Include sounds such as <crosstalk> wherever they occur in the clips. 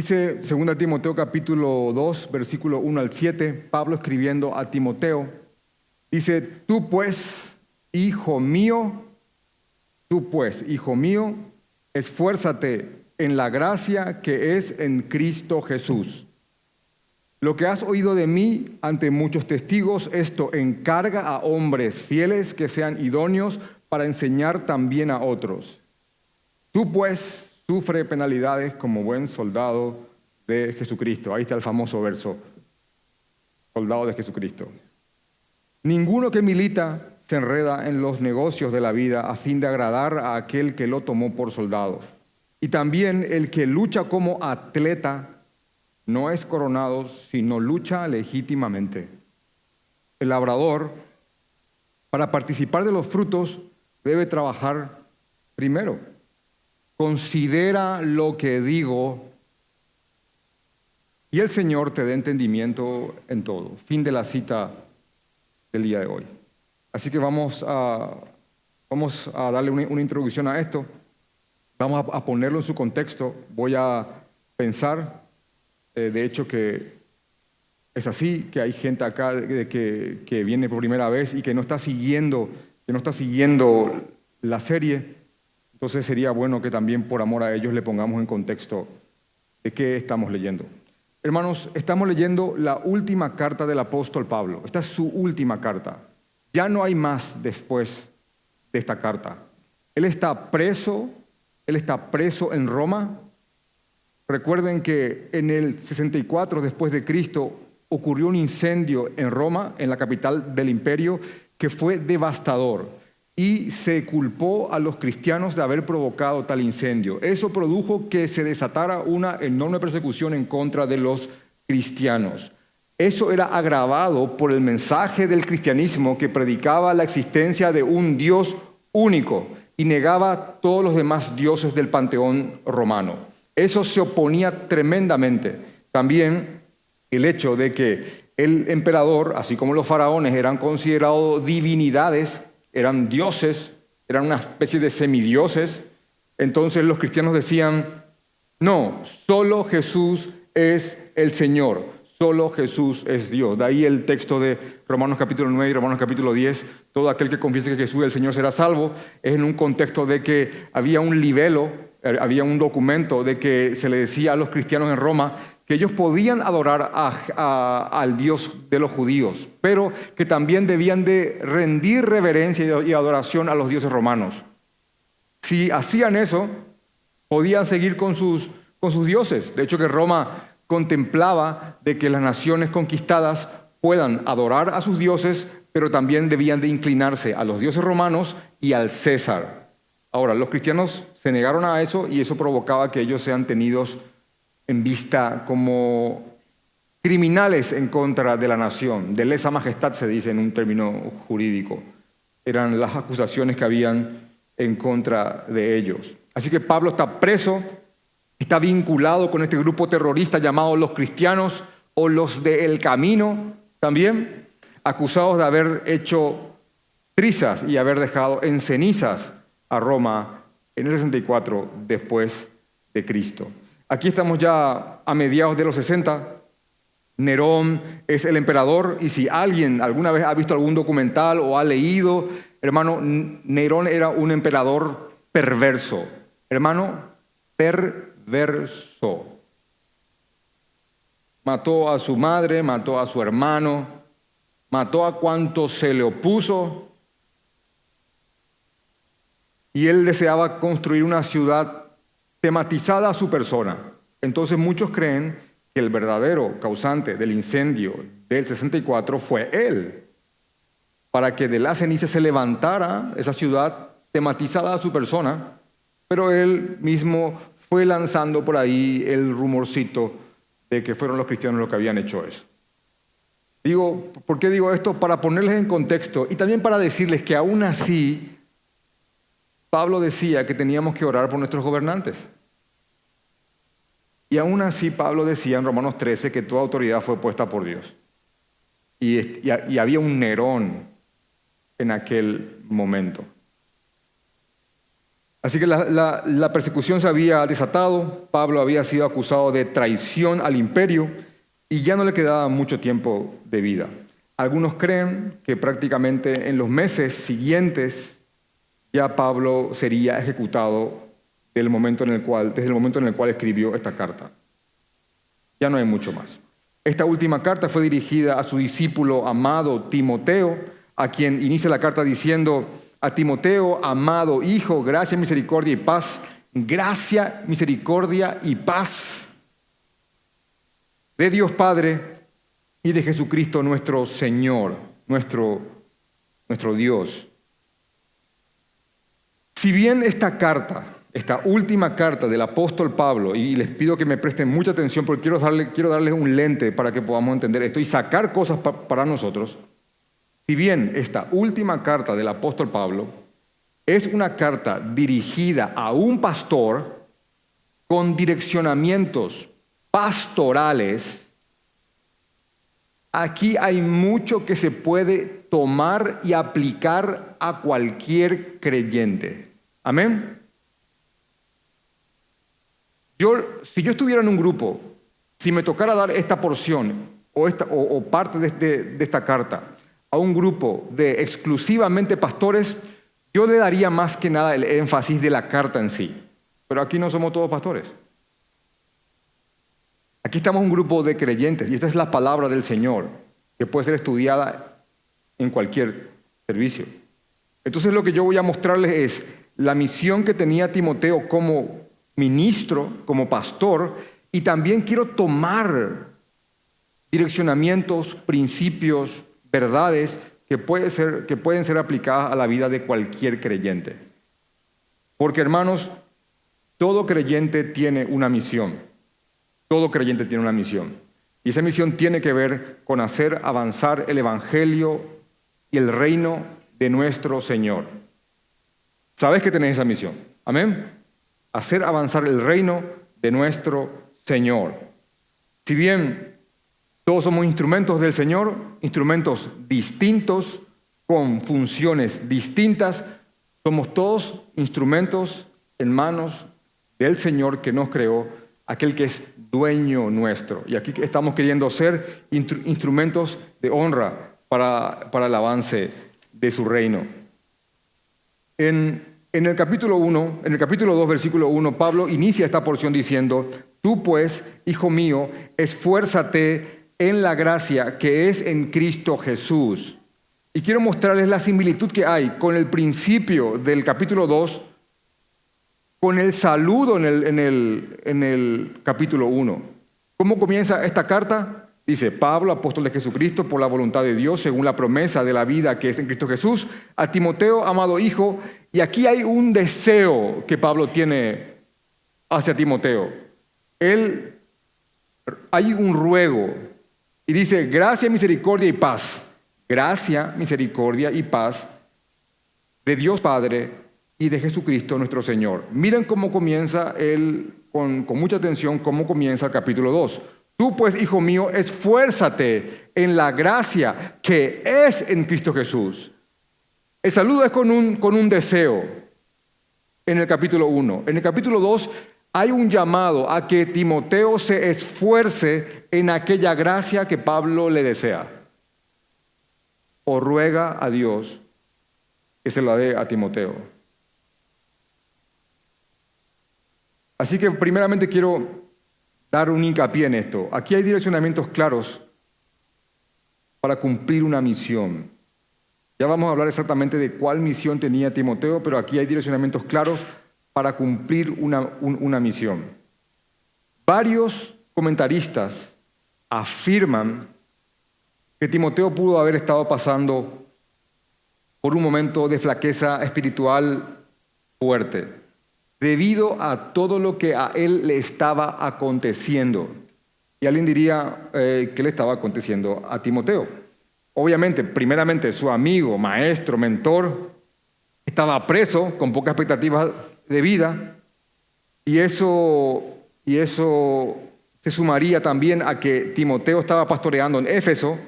Dice 2 Timoteo capítulo 2, versículo 1 al 7, Pablo escribiendo a Timoteo, dice, tú pues, hijo mío, tú pues, hijo mío, esfuérzate en la gracia que es en Cristo Jesús. Lo que has oído de mí ante muchos testigos, esto encarga a hombres fieles que sean idóneos para enseñar también a otros. Tú pues sufre penalidades como buen soldado de Jesucristo. Ahí está el famoso verso, soldado de Jesucristo. Ninguno que milita se enreda en los negocios de la vida a fin de agradar a aquel que lo tomó por soldado. Y también el que lucha como atleta no es coronado, sino lucha legítimamente. El labrador, para participar de los frutos, debe trabajar primero considera lo que digo y el Señor te dé entendimiento en todo. Fin de la cita del día de hoy. Así que vamos a, vamos a darle una, introducción a esto. Vamos a, ponerlo en su contexto. Voy a pensar, eh, de hecho, que es así, que hay gente acá que, que viene por primera vez y que no está siguiendo, que no está siguiendo la serie. Entonces sería bueno que también por amor a ellos le pongamos en contexto de qué estamos leyendo. Hermanos, estamos leyendo la última carta del apóstol Pablo. Esta es su última carta. Ya no hay más después de esta carta. Él está preso, él está preso en Roma. Recuerden que en el 64 después de Cristo ocurrió un incendio en Roma, en la capital del imperio, que fue devastador y se culpó a los cristianos de haber provocado tal incendio. Eso produjo que se desatara una enorme persecución en contra de los cristianos. Eso era agravado por el mensaje del cristianismo que predicaba la existencia de un Dios único y negaba todos los demás dioses del panteón romano. Eso se oponía tremendamente. También el hecho de que el emperador, así como los faraones, eran considerados divinidades eran dioses, eran una especie de semidioses. Entonces los cristianos decían, no, solo Jesús es el Señor, solo Jesús es Dios. De ahí el texto de Romanos capítulo 9 y Romanos capítulo 10, todo aquel que confiese que Jesús es el Señor será salvo, es en un contexto de que había un libelo, eh, había un documento de que se le decía a los cristianos en Roma que ellos podían adorar al Dios de los judíos, pero que también debían de rendir reverencia y adoración a los dioses romanos. Si hacían eso, podían seguir con sus, con sus dioses. De hecho, que Roma contemplaba de que las naciones conquistadas puedan adorar a sus dioses, pero también debían de inclinarse a los dioses romanos y al César. Ahora, los cristianos se negaron a eso y eso provocaba que ellos sean tenidos en vista como criminales en contra de la nación. De lesa majestad se dice en un término jurídico. Eran las acusaciones que habían en contra de ellos. Así que Pablo está preso, está vinculado con este grupo terrorista llamado los cristianos o los del camino también, acusados de haber hecho trizas y haber dejado en cenizas a Roma en el 64 después de Cristo. Aquí estamos ya a mediados de los 60. Nerón es el emperador y si alguien alguna vez ha visto algún documental o ha leído, hermano, Nerón era un emperador perverso. Hermano, perverso. Mató a su madre, mató a su hermano, mató a cuanto se le opuso. Y él deseaba construir una ciudad tematizada a su persona. Entonces muchos creen que el verdadero causante del incendio del 64 fue él, para que de la ceniza se levantara esa ciudad tematizada a su persona, pero él mismo fue lanzando por ahí el rumorcito de que fueron los cristianos los que habían hecho eso. Digo, ¿por qué digo esto? Para ponerles en contexto y también para decirles que aún así Pablo decía que teníamos que orar por nuestros gobernantes. Y aún así Pablo decía en Romanos 13 que toda autoridad fue puesta por Dios. Y, y había un Nerón en aquel momento. Así que la, la, persecución se había desatado, Pablo había sido acusado de traición al imperio y ya no le quedaba mucho tiempo de vida. Algunos creen que prácticamente en los meses siguientes ya Pablo sería ejecutado del momento en el cual, desde el momento en el cual escribió esta carta. Ya no hay mucho más. Esta última carta fue dirigida a su discípulo amado Timoteo, a quien inicia la carta diciendo, a Timoteo, amado hijo, gracia, misericordia y paz, gracia, misericordia y paz de Dios Padre y de Jesucristo nuestro Señor, nuestro, nuestro Dios. Si bien esta carta, esta última carta del apóstol Pablo, y les pido que me presten mucha atención porque quiero, darle, quiero darles un lente para que podamos entender esto y sacar cosas para nosotros, si bien esta última carta del apóstol Pablo es una carta dirigida a un pastor con direccionamientos pastorales, aquí hay mucho que se puede tomar y aplicar a cualquier creyente. Amén. Yo, si yo estuviera en un grupo, si me tocara dar esta porción o, esta, o, parte de esta carta, a un grupo de exclusivamente pastores, yo le daría más que nada el énfasis de la carta en sí. Pero aquí no somos todos pastores. Aquí estamos un grupo de creyentes y esta es la palabra del Señor que puede ser estudiada en cualquier servicio. Entonces lo que yo voy a mostrarles es la misión que tenía Timoteo como ministro, como pastor, y también quiero tomar direccionamientos, principios, verdades que, ser, que pueden ser aplicadas a la vida de cualquier creyente. Porque hermanos, todo creyente tiene una misión. Todo creyente tiene una misión. Y esa misión tiene que ver con hacer avanzar el Evangelio y el reino de nuestro Señor. ¿Sabes que tenés esa misión? Amén. Hacer avanzar el reino de nuestro Señor. Si bien todos somos instrumentos del Señor, instrumentos distintos, con funciones distintas. Somos todos instrumentos en manos del Señor que nos creó, aquel que es dueño nuestro. Y aquí estamos queriendo ser instrumentos de honra para, para el avance de su reino. En, en el capítulo 1, en el capítulo 2, versículo 1, Pablo inicia esta porción diciendo, tú pues, hijo mío, esfuérzate en la gracia que es en Cristo Jesús. Y quiero mostrarles la similitud que hay con el principio del capítulo 2, con el saludo en el, en el, en el capítulo 1. ¿Cómo comienza esta carta? Dice, Pablo, apóstol de Jesucristo, por la voluntad de Dios, según la promesa de la vida que es en Cristo Jesús, a Timoteo, amado hijo, y aquí hay un deseo que Pablo tiene hacia Timoteo. Él, hay un ruego y dice, gracia, misericordia y paz. Gracia, misericordia y paz de Dios Padre y de Jesucristo nuestro Señor. Miren cómo comienza él, con, mucha atención, cómo comienza el capítulo 2. Tú pues, hijo mío, esfuérzate en la gracia que es en Cristo Jesús. El saludo es con un, con un deseo en el capítulo 1. En el capítulo 2 hay un llamado a que Timoteo se esfuerce en aquella gracia que Pablo le desea. O ruega a Dios que se la dé a Timoteo. Así que primeramente quiero dar un hincapié en esto. Aquí hay direccionamientos claros para cumplir una misión. Ya vamos a hablar exactamente de cuál misión tenía Timoteo, pero aquí hay direccionamientos claros para cumplir una, misión. Varios comentaristas afirman que Timoteo pudo haber estado pasando por un momento de flaqueza espiritual fuerte, debido a todo lo que a él le estaba aconteciendo. Y alguien diría eh, que le estaba aconteciendo a Timoteo. Obviamente, primeramente, su amigo, maestro, mentor, estaba preso con pocas expectativas de vida y eso, y eso se sumaría también a que Timoteo estaba pastoreando en Éfeso,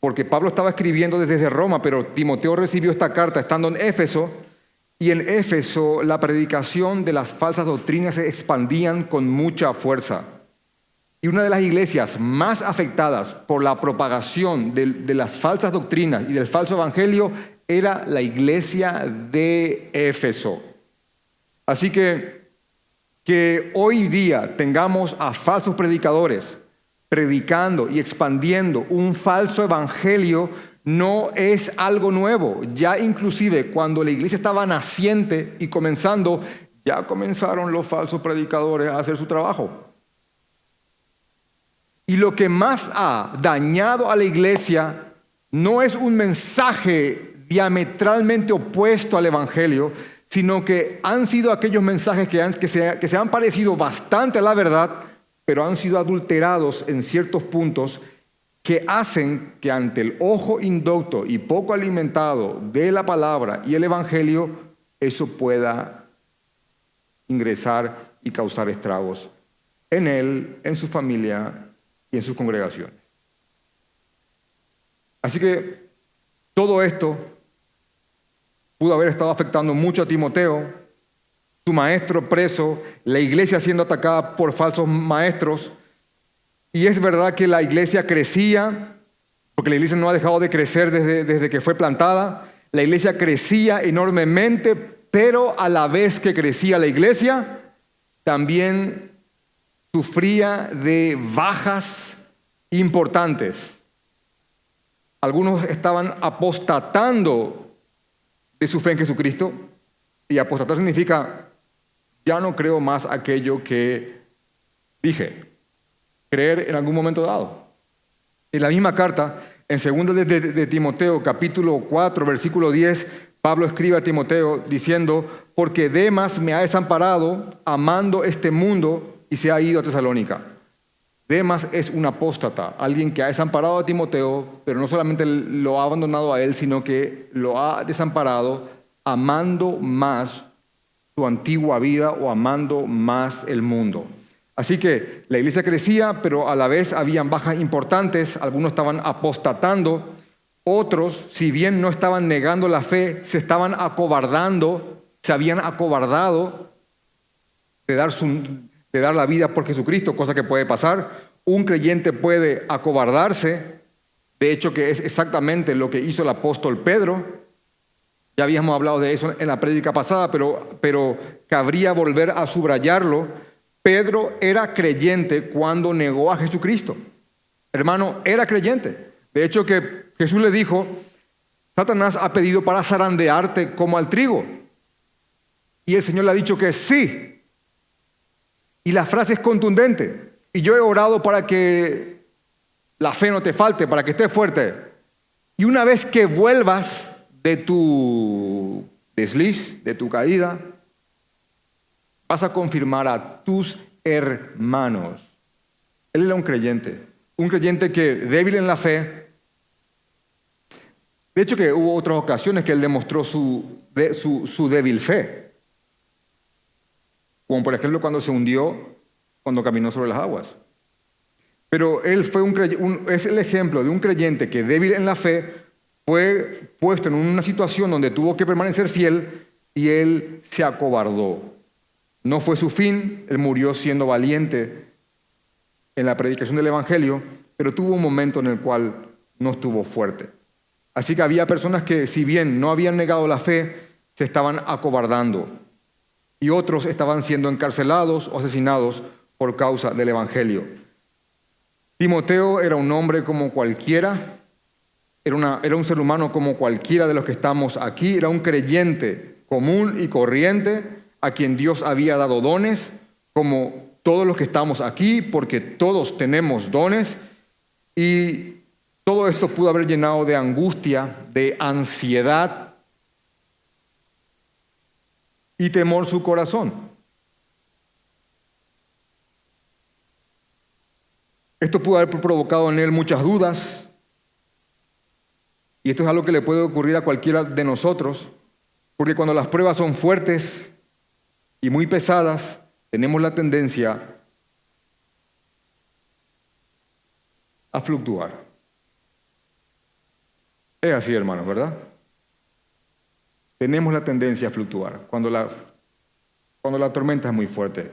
porque Pablo estaba escribiendo desde Roma, pero Timoteo recibió esta carta estando en Éfeso y en Éfeso la predicación de las falsas doctrinas se expandían con mucha fuerza. Y una de las iglesias más afectadas por la propagación de, de, las falsas doctrinas y del falso evangelio era la iglesia de Éfeso. Así que que hoy día tengamos a falsos predicadores predicando y expandiendo un falso evangelio no es algo nuevo. Ya inclusive cuando la iglesia estaba naciente y comenzando, ya comenzaron los falsos predicadores a hacer su trabajo. Y lo que más ha dañado a la iglesia no es un mensaje diametralmente opuesto al Evangelio, sino que han sido aquellos mensajes que, se, que se han parecido bastante a la verdad, pero han sido adulterados en ciertos puntos que hacen que ante el ojo indocto y poco alimentado de la palabra y el Evangelio, eso pueda ingresar y causar estragos en él, en su familia y en sus congregaciones. Así que todo esto pudo haber estado afectando mucho a Timoteo, su maestro preso, la iglesia siendo atacada por falsos maestros. Y es verdad que la iglesia crecía, porque la iglesia no ha dejado de crecer desde, desde que fue plantada. La iglesia crecía enormemente, pero a la vez que crecía la iglesia, también sufría de bajas importantes. Algunos estaban apostatando de su fe en Jesucristo. Y apostatar significa, ya no creo más aquello que dije. Creer en algún momento dado. En la misma carta, en 2 de, Timoteo, capítulo 4, versículo 10, Pablo escribe a Timoteo diciendo, porque Demas me ha desamparado amando este mundo y se ha ido a Tesalónica. Demas es un apóstata, alguien que ha desamparado a Timoteo, pero no solamente lo ha abandonado a él, sino que lo ha desamparado amando más su antigua vida o amando más el mundo. Así que la iglesia crecía, pero a la vez habían bajas importantes, algunos estaban apostatando, otros, si bien no estaban negando la fe, se estaban acobardando, se habían acobardado de dar su, de dar la vida por Jesucristo, cosa que puede pasar. Un creyente puede acobardarse, de hecho que es exactamente lo que hizo el apóstol Pedro. Ya habíamos hablado de eso en la prédica pasada, pero, pero cabría volver a subrayarlo. Pedro era creyente cuando negó a Jesucristo. Hermano, era creyente. De hecho que Jesús le dijo, Satanás ha pedido para zarandearte como al trigo. Y el Señor le ha dicho que sí, y la frase es contundente. Y yo he orado para que la fe no te falte, para que estés fuerte. Y una vez que vuelvas de tu desliz, de tu caída, vas a confirmar a tus hermanos. Él era un creyente, un creyente que débil en la fe. De hecho que hubo otras ocasiones que él demostró su, su, débil fe como por ejemplo cuando se hundió cuando caminó sobre las aguas. Pero él fue un, es el ejemplo de un creyente que débil en la fe fue puesto en una situación donde tuvo que permanecer fiel y él se acobardó. No fue su fin, él murió siendo valiente en la predicación del Evangelio, pero tuvo un momento en el cual no estuvo fuerte. Así que había personas que si bien no habían negado la fe, se estaban acobardando y otros estaban siendo encarcelados o asesinados por causa del Evangelio. Timoteo era un hombre como cualquiera, era, era un ser humano como cualquiera de los que estamos aquí, era un creyente común y corriente a quien Dios había dado dones, como todos los que estamos aquí, porque todos tenemos dones, y todo esto pudo haber llenado de angustia, de ansiedad, y temor su corazón. Esto pudo haber provocado en él muchas dudas. Y esto es algo que le puede ocurrir a cualquiera de nosotros, porque cuando las pruebas son fuertes y muy pesadas, tenemos la tendencia a fluctuar. Es así, hermanos, ¿verdad? tenemos la tendencia a fluctuar cuando la, cuando la tormenta es muy fuerte.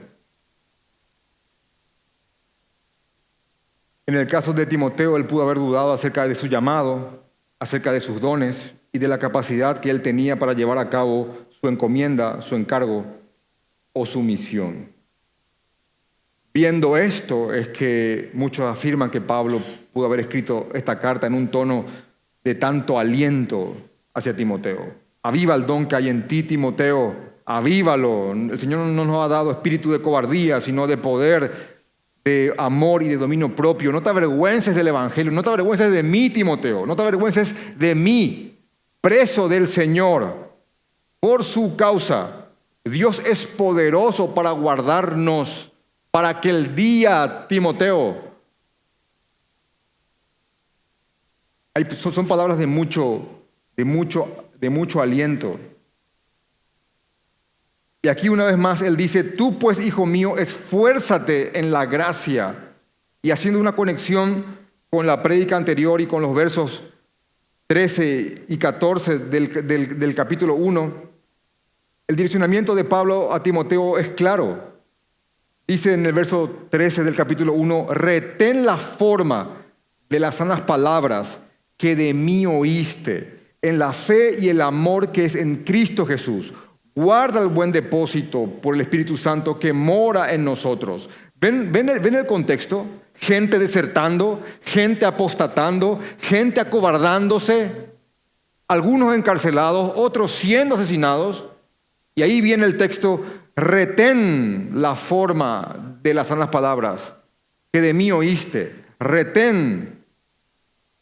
En el caso de Timoteo, él pudo haber dudado acerca de su llamado, acerca de sus dones y de la capacidad que él tenía para llevar a cabo su encomienda, su encargo o su misión. Viendo esto es que muchos afirman que Pablo pudo haber escrito esta carta en un tono de tanto aliento hacia Timoteo. Aviva el don que hay en ti, Timoteo, avívalo. El Señor no nos ha dado espíritu de cobardía, sino de poder, de amor y de dominio propio. No te avergüences del Evangelio, no te avergüences de mí, Timoteo, no te avergüences de mí, preso del Señor, por su causa. Dios es poderoso para guardarnos para que el día, Timoteo, son palabras de mucho, de mucho, de mucho aliento. Y aquí una vez más él dice, tú pues, hijo mío, esfuérzate en la gracia. Y haciendo una conexión con la prédica anterior y con los versos 13 y 14 del, del capítulo 1, el direccionamiento de Pablo a Timoteo es claro. Dice en el verso 13 del capítulo 1, retén la forma de las sanas palabras que de mí oíste, en la fe y el amor que es en Cristo Jesús. Guarda el buen depósito por el Espíritu Santo que mora en nosotros. ¿Ven, ven, ven el contexto? Gente desertando, gente apostatando, gente acobardándose, algunos encarcelados, otros siendo asesinados. Y ahí viene el texto, retén la forma de las sanas palabras que de mí oíste, retén.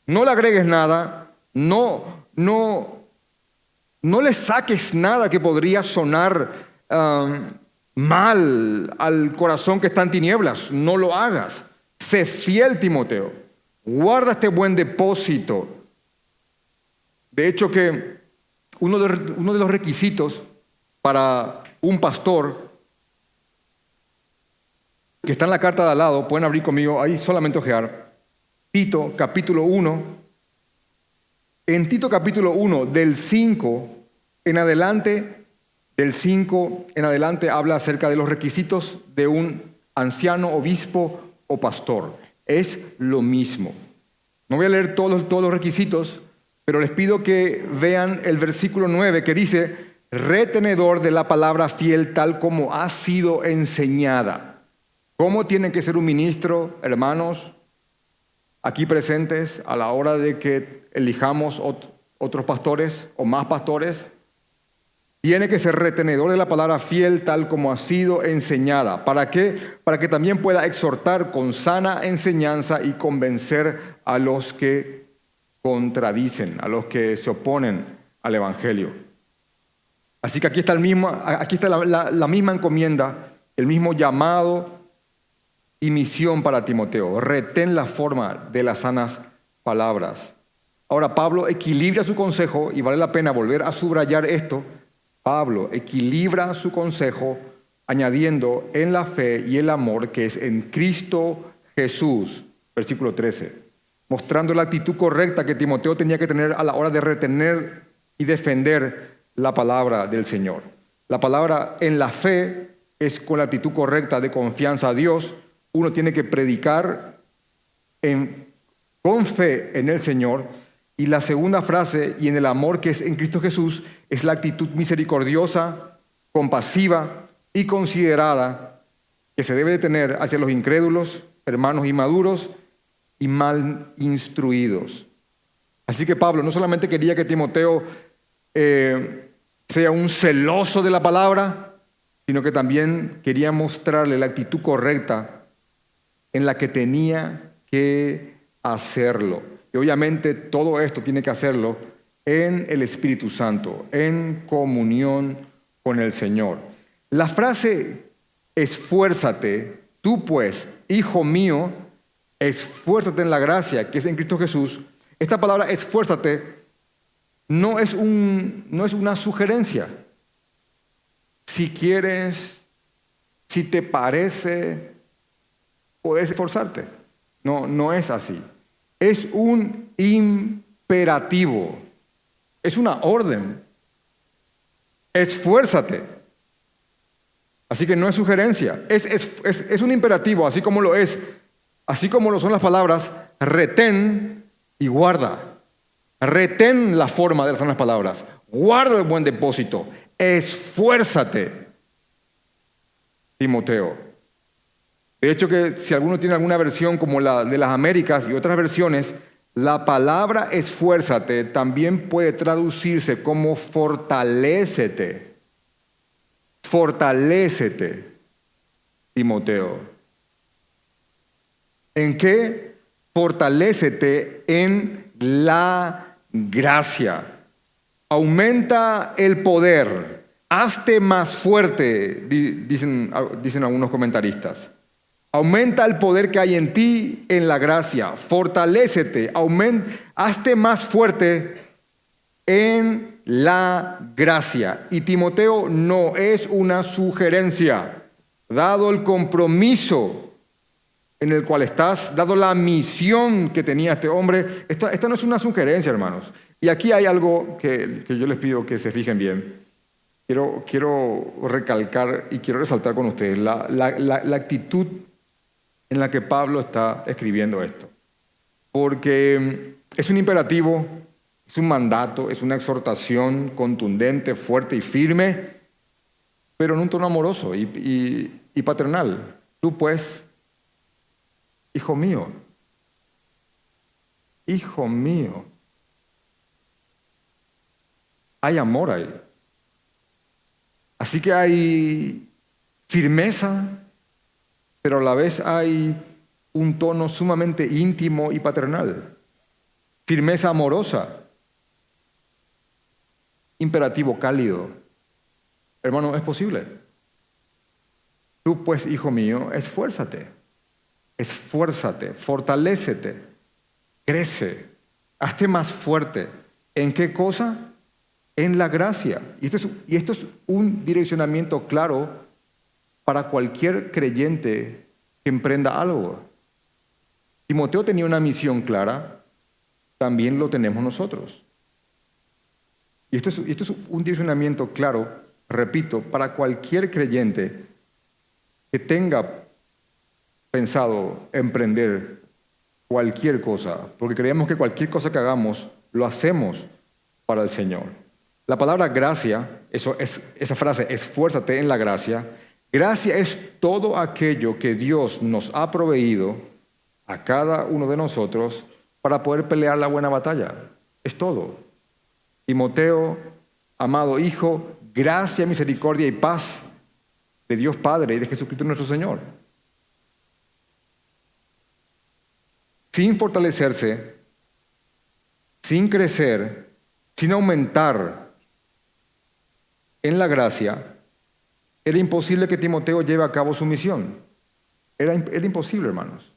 No le agregues nada, no, no, no le saques nada que podría sonar um, mal al corazón que está en tinieblas, no lo hagas. Sé fiel, Timoteo. Guarda este buen depósito. De hecho que uno de, uno de los requisitos para un pastor que está en la carta de al lado, pueden abrir conmigo, ahí solamente ojear, Tito capítulo 1, en Tito capítulo 1 del 5 en adelante, del 5 en adelante habla acerca de los requisitos de un anciano, obispo o pastor. Es lo mismo. No voy a leer todos, todos los requisitos, pero les pido que vean el versículo 9 que dice, retenedor de la palabra fiel tal como ha sido enseñada. ¿Cómo tiene que ser un ministro, hermanos, aquí presentes a la hora de que elijamos otros pastores o más pastores? Tiene que ser retenedor de la palabra fiel tal como ha sido enseñada. ¿Para qué? Para que también pueda exhortar con sana enseñanza y convencer a los que contradicen, a los que se oponen al Evangelio. Así que aquí está, el mismo, aquí está la, misma encomienda, el mismo llamado y misión para Timoteo. Retén la forma de las sanas palabras. Ahora Pablo equilibra su consejo y vale la pena volver a subrayar esto. Pablo equilibra su consejo añadiendo en la fe y el amor que es en Cristo Jesús, versículo 13, mostrando la actitud correcta que Timoteo tenía que tener a la hora de retener y defender la palabra del Señor. La palabra en la fe es con la actitud correcta de confianza a Dios. Uno tiene que predicar con fe en el Señor. Y la segunda frase, y en el amor que es en Cristo Jesús, es la actitud misericordiosa, compasiva y considerada que se debe de tener hacia los incrédulos, hermanos inmaduros y mal instruidos. Así que Pablo no solamente quería que Timoteo eh, sea un celoso de la palabra, sino que también quería mostrarle la actitud correcta en la que tenía que hacerlo. Y obviamente todo esto tiene que hacerlo en el Espíritu Santo, en comunión con el Señor. La frase esfuérzate, tú pues, hijo mío, esfuérzate en la gracia que es en Cristo Jesús. Esta palabra esfuérzate no es, un, no es una sugerencia. Si quieres, si te parece, puedes esforzarte. No, no es así. Es un imperativo. Es una orden. esfuérzate. Así que no es sugerencia, es, es, un imperativo, así como lo es, así como lo son las palabras, retén y guarda. Retén la forma de las sanas palabras, guarda el buen depósito, esfuérzate. Timoteo. De hecho que si alguno tiene alguna versión como la de las Américas y otras versiones, la palabra esfuérzate también puede traducirse como fortalécete. Fortalécete, Timoteo. ¿En qué? Fortalécete en la gracia. Aumenta el poder. Hazte más fuerte, dicen, dicen algunos comentaristas. Aumenta el poder que hay en ti en la gracia. Fortalécete, aumenta, hazte más fuerte en la gracia. Y Timoteo no es una sugerencia, dado el compromiso en el cual estás, dado la misión que tenía este hombre. Esta, no es una sugerencia, hermanos. Y aquí hay algo que, yo les pido que se fijen bien. Quiero, recalcar y quiero resaltar con ustedes la, actitud en la que Pablo está escribiendo esto. Porque es un imperativo, es un mandato, es una exhortación contundente, fuerte y firme, pero en un tono amoroso y, y paternal. Tú pues, hijo mío, hijo mío, hay amor ahí. Así que hay firmeza, pero a la vez hay un tono sumamente íntimo y paternal, firmeza amorosa, imperativo cálido. Hermano, es posible. Tú pues, hijo mío, esfuérzate, esfuérzate, fortalécete, crece, hazte más fuerte. ¿En qué cosa? En la gracia. Y esto es, un direccionamiento claro para cualquier creyente que emprenda algo. Timoteo tenía una misión clara, también lo tenemos nosotros. Y esto es, esto es un direccionamiento claro, repito, para cualquier creyente que tenga pensado emprender cualquier cosa, porque creemos que cualquier cosa que hagamos lo hacemos para el Señor. La palabra gracia, eso es, esa frase, esfuérzate en la gracia, Gracia es todo aquello que Dios nos ha proveído a cada uno de nosotros para poder pelear la buena batalla. Es todo. Timoteo, amado Hijo, gracia, misericordia y paz de Dios Padre y de Jesucristo nuestro Señor. Sin fortalecerse, sin crecer, sin aumentar en la gracia, era imposible que Timoteo lleve a cabo su misión. Era, imposible, hermanos.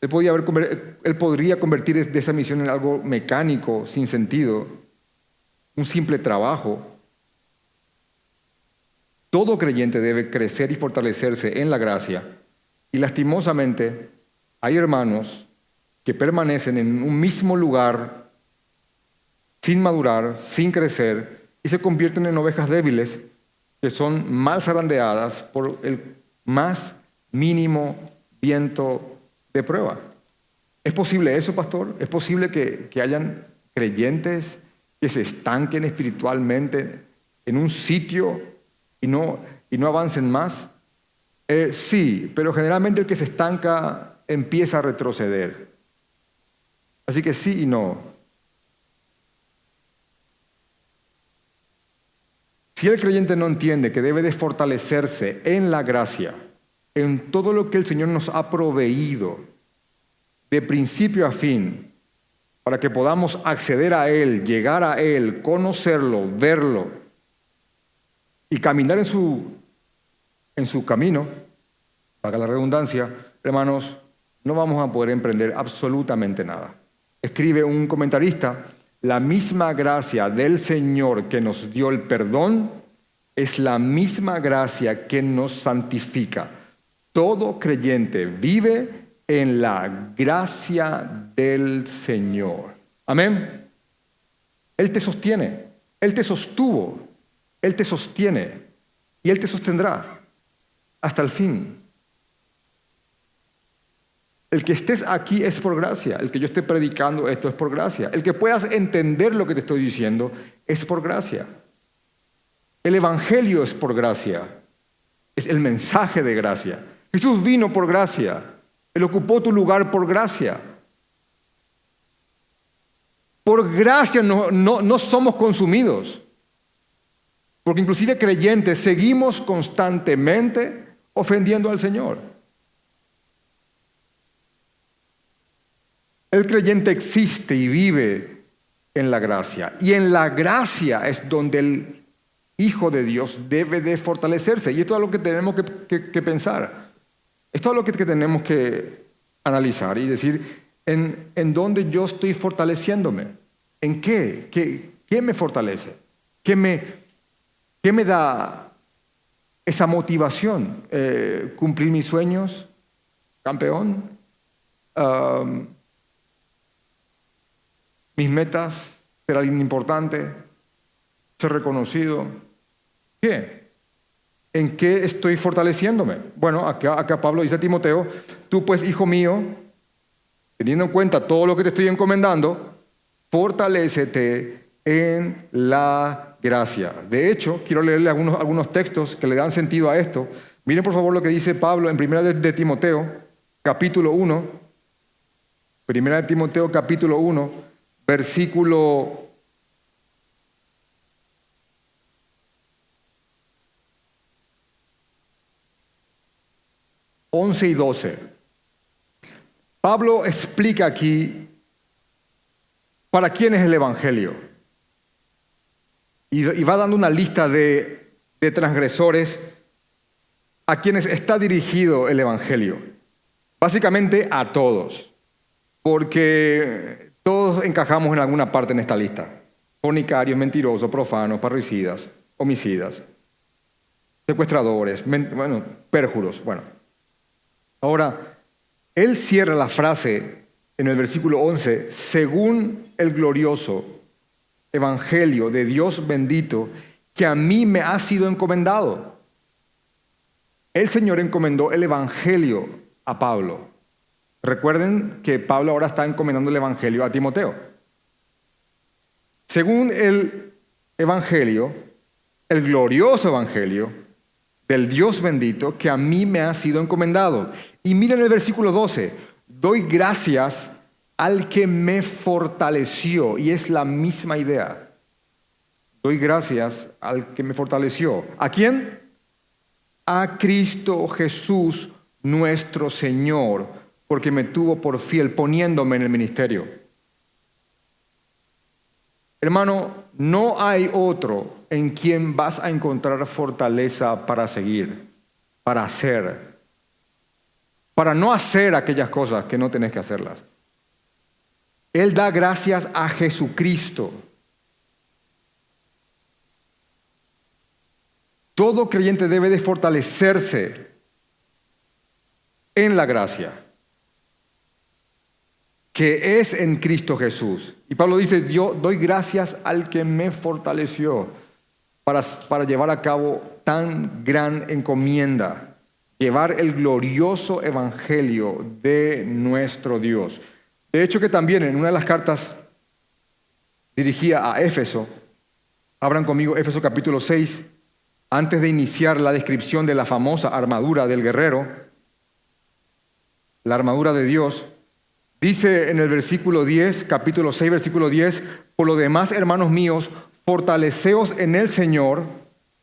Él, podía haber, él podría convertir esa misión en algo mecánico, sin sentido, un simple trabajo. Todo creyente debe crecer y fortalecerse en la gracia. Y lastimosamente hay hermanos que permanecen en un mismo lugar sin madurar, sin crecer, y se convierten en ovejas débiles que son mal zarandeadas por el más mínimo viento de prueba. ¿Es posible eso, pastor? ¿Es posible que, hayan creyentes que se estanquen espiritualmente en un sitio y no, y no avancen más? Eh, sí, pero generalmente el que se estanca empieza a retroceder. Así que sí y no. Si el creyente no entiende que debe de fortalecerse en la gracia, en todo lo que el Señor nos ha proveído, de principio a fin, para que podamos acceder a Él, llegar a Él, conocerlo, verlo y caminar en su, en su camino, para la redundancia, hermanos, no vamos a poder emprender absolutamente nada. Escribe un comentarista, la misma gracia del Señor que nos dio el perdón es la misma gracia que nos santifica. Todo creyente vive en la gracia del Señor. Amén. Él te sostiene. Él te sostuvo, Él te sostiene y Él te sostendrá hasta el fin. El que estés aquí es por gracia, el que yo esté predicando esto es por gracia, el que puedas entender lo que te estoy diciendo es por gracia. El Evangelio es por gracia, es el mensaje de gracia. Jesús vino por gracia, Él ocupó tu lugar por gracia. Por gracia no, no, somos consumidos. Porque inclusive creyentes seguimos constantemente ofendiendo al Señor. El creyente existe y vive en la gracia. Y en la gracia es donde el Hijo de Dios debe de fortalecerse. Y esto es lo que tenemos que, pensar. Esto es lo que, tenemos que analizar y decir, ¿en, en dónde yo estoy fortaleciéndome? ¿En qué? ¿Qué, me fortalece? ¿Qué me, ¿Qué me da esa motivación? Eh, ¿Cumplir mis sueños? ¿Campeón? ¿Mis metas? ¿Ser alguien importante? ¿Ser reconocido? ¿Qué? ¿En qué estoy fortaleciéndome? Bueno, acá, Pablo dice a Timoteo, tú pues, hijo mío, teniendo en cuenta todo lo que te estoy encomendando, fortalécete en la gracia. De hecho, quiero leerle algunos, algunos textos que le dan sentido a esto. Miren por favor lo que dice Pablo en Primera de, Timoteo, capítulo 1. Primera de Timoteo, capítulo 1, versículo once y 12. Pablo explica aquí ¿Para quién es el Evangelio? Y, va dando una lista de, transgresores a quienes está dirigido el Evangelio. Básicamente a todos, porque todos encajamos en alguna parte en esta lista. Fornicarios, mentirosos, profanos, parricidas, homicidas, secuestradores, bueno, pérjuros. Bueno, ahora, él cierra la frase en el versículo 11, según el glorioso evangelio de Dios bendito que a mí me ha sido encomendado. El Señor encomendó el evangelio a Pablo. Recuerden que Pablo ahora está encomendando el evangelio a Timoteo. Según el evangelio, el glorioso evangelio del Dios bendito que a mí me ha sido encomendado. Y miren el versículo 12 Doy gracias al que me fortaleció. Y es la misma idea. Doy gracias al que me fortaleció. ¿A quién? A Cristo Jesús, nuestro Señor, porque me tuvo por fiel poniéndome en el ministerio. Hermano, no hay otro en quien vas a encontrar fortaleza para seguir, para hacer, para no hacer aquellas cosas que no tenés que hacerlas. Él da gracias a Jesucristo. Todo creyente debe de fortalecerse en la gracia que es en Cristo Jesús. Y Pablo dice, yo doy gracias al que me fortaleció para, para llevar a cabo tan gran encomienda llevar el glorioso evangelio de nuestro Dios. De hecho que también en una de las cartas dirigida a Éfeso, abran conmigo Éfeso capítulo 6, antes de iniciar la descripción de la famosa armadura del guerrero, la armadura de Dios, dice en el versículo 10, capítulo 6, versículo 10, por lo demás, hermanos míos, fortaleceos en el Señor,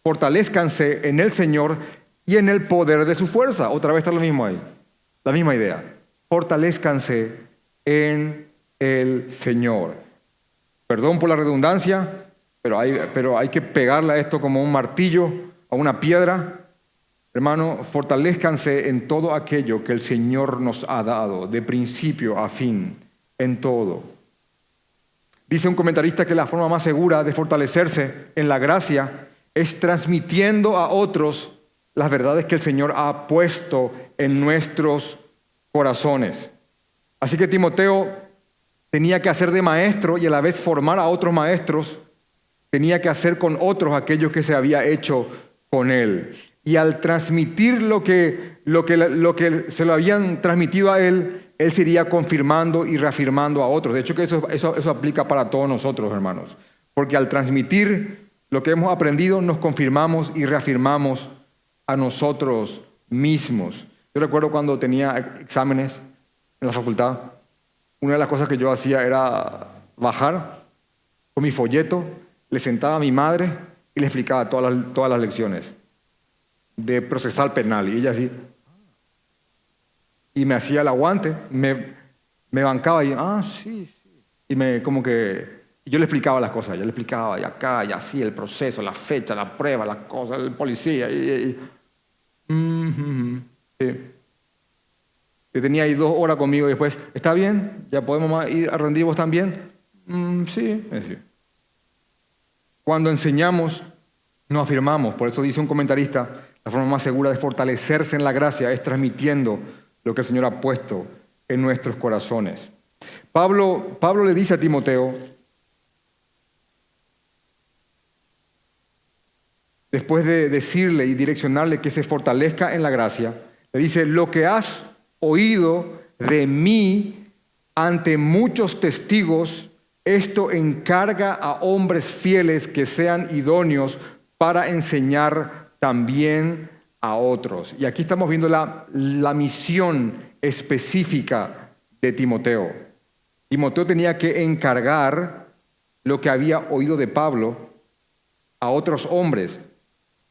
fortalezcanse en el Señor y en el poder de su fuerza. Otra vez está lo mismo ahí, la misma idea. Fortalezcanse en el Señor. Perdón por la redundancia, pero hay, pero hay que pegarle a esto como un martillo, a una piedra. Hermano, fortalezcanse en todo aquello que el Señor nos ha dado, de principio a fin, en todo. Dice un comentarista que la forma más segura de fortalecerse en la gracia es transmitiendo a otros las verdades que el Señor ha puesto en nuestros corazones. Así que Timoteo tenía que hacer de maestro y a la vez formar a otros maestros tenía que hacer con otros aquello que se había hecho con él. Y al transmitir lo que, lo que, lo que se lo habían transmitido a él, él se iría confirmando y reafirmando a otros. De hecho, que eso, eso, eso aplica para todos nosotros, hermanos. Porque al transmitir lo que hemos aprendido, nos confirmamos y reafirmamos a nosotros mismos. Yo recuerdo cuando tenía exámenes en la facultad, una de las cosas que yo hacía era bajar con mi folleto, le sentaba a mi madre y le explicaba todas todas las lecciones de procesal penal. Y ella así, y me hacía el aguante, me, me bancaba y, ah, sí, sí. Y me, como que, yo le explicaba las cosas, yo le explicaba, y acá, y así, el proceso, la fecha, la prueba, las cosas, el policía. Y, sí. Yo tenía ahí dos horas conmigo y después, ¿está bien? ¿Ya podemos ir a rendir también? Mm, sí, sí. Cuando enseñamos, nos afirmamos. Por eso dice un comentarista, la forma más segura de fortalecerse en la gracia es transmitiendo lo que el Señor ha puesto en nuestros corazones. Pablo, Pablo le dice a Timoteo, después de decirle y direccionarle que se fortalezca en la gracia, le dice, lo que has oído de mí ante muchos testigos, esto encarga a hombres fieles que sean idóneos para enseñar también a otros. Y aquí estamos viendo la, la misión específica de Timoteo. Timoteo tenía que encargar lo que había oído de Pablo a otros hombres.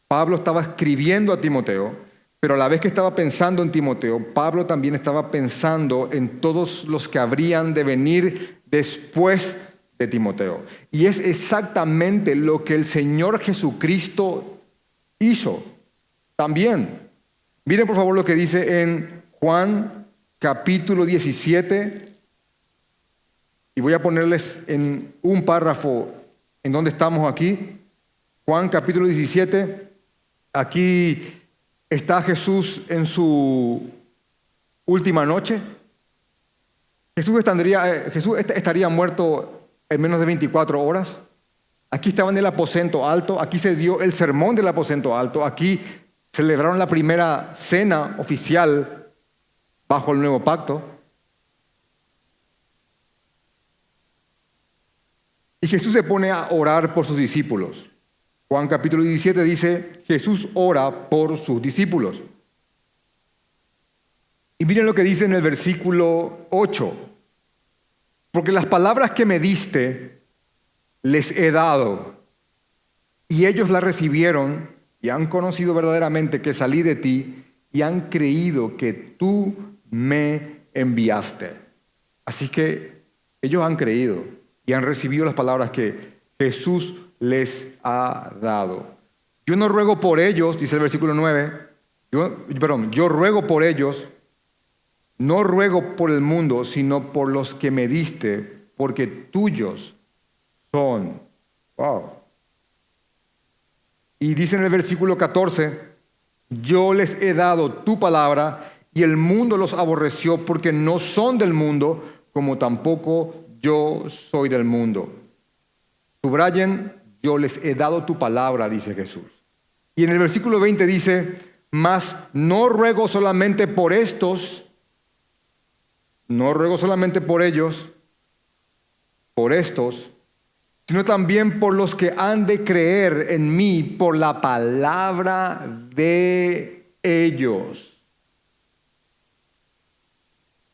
Pablo estaba escribiendo a Timoteo, pero a la vez que estaba pensando en Timoteo, Pablo también estaba pensando en todos los que habrían de venir después de Timoteo. Y es exactamente lo que el Señor Jesucristo hizo también. Miren por favor lo que dice en Juan capítulo 17. Y voy a ponerles en un párrafo en donde estamos aquí. Juan capítulo 17. Aquí está Jesús en su última noche. Jesús, estaría, eh, Jesús estaría muerto en menos de 24 horas. Aquí estaba en el aposento alto, aquí se dio el sermón del aposento alto, aquí celebraron la primera cena oficial bajo el nuevo pacto. Y Jesús se pone a orar por sus discípulos. Juan capítulo 17 dice, Jesús ora por sus discípulos. Y miren lo que dice en el versículo 8. Porque las palabras que me diste les he dado, y ellos las recibieron y han conocido verdaderamente que salí de ti y han creído que tú me enviaste. Así que ellos han creído y han recibido las palabras que Jesús les ha dado. Yo no ruego por ellos, dice el versículo 9, yo, perdón, yo ruego por ellos, no ruego por el mundo, sino por los que me diste, porque tuyos son. Wow. Y dice en el versículo 14, yo les he dado tu palabra y el mundo los aborreció porque no son del mundo, como tampoco yo soy del mundo. Subrayen yo les he dado tu palabra, dice Jesús. Y en el versículo 20 dice, mas no ruego solamente por estos, no ruego solamente por ellos, por estos, sino también por los que han de creer en mí por la palabra de ellos.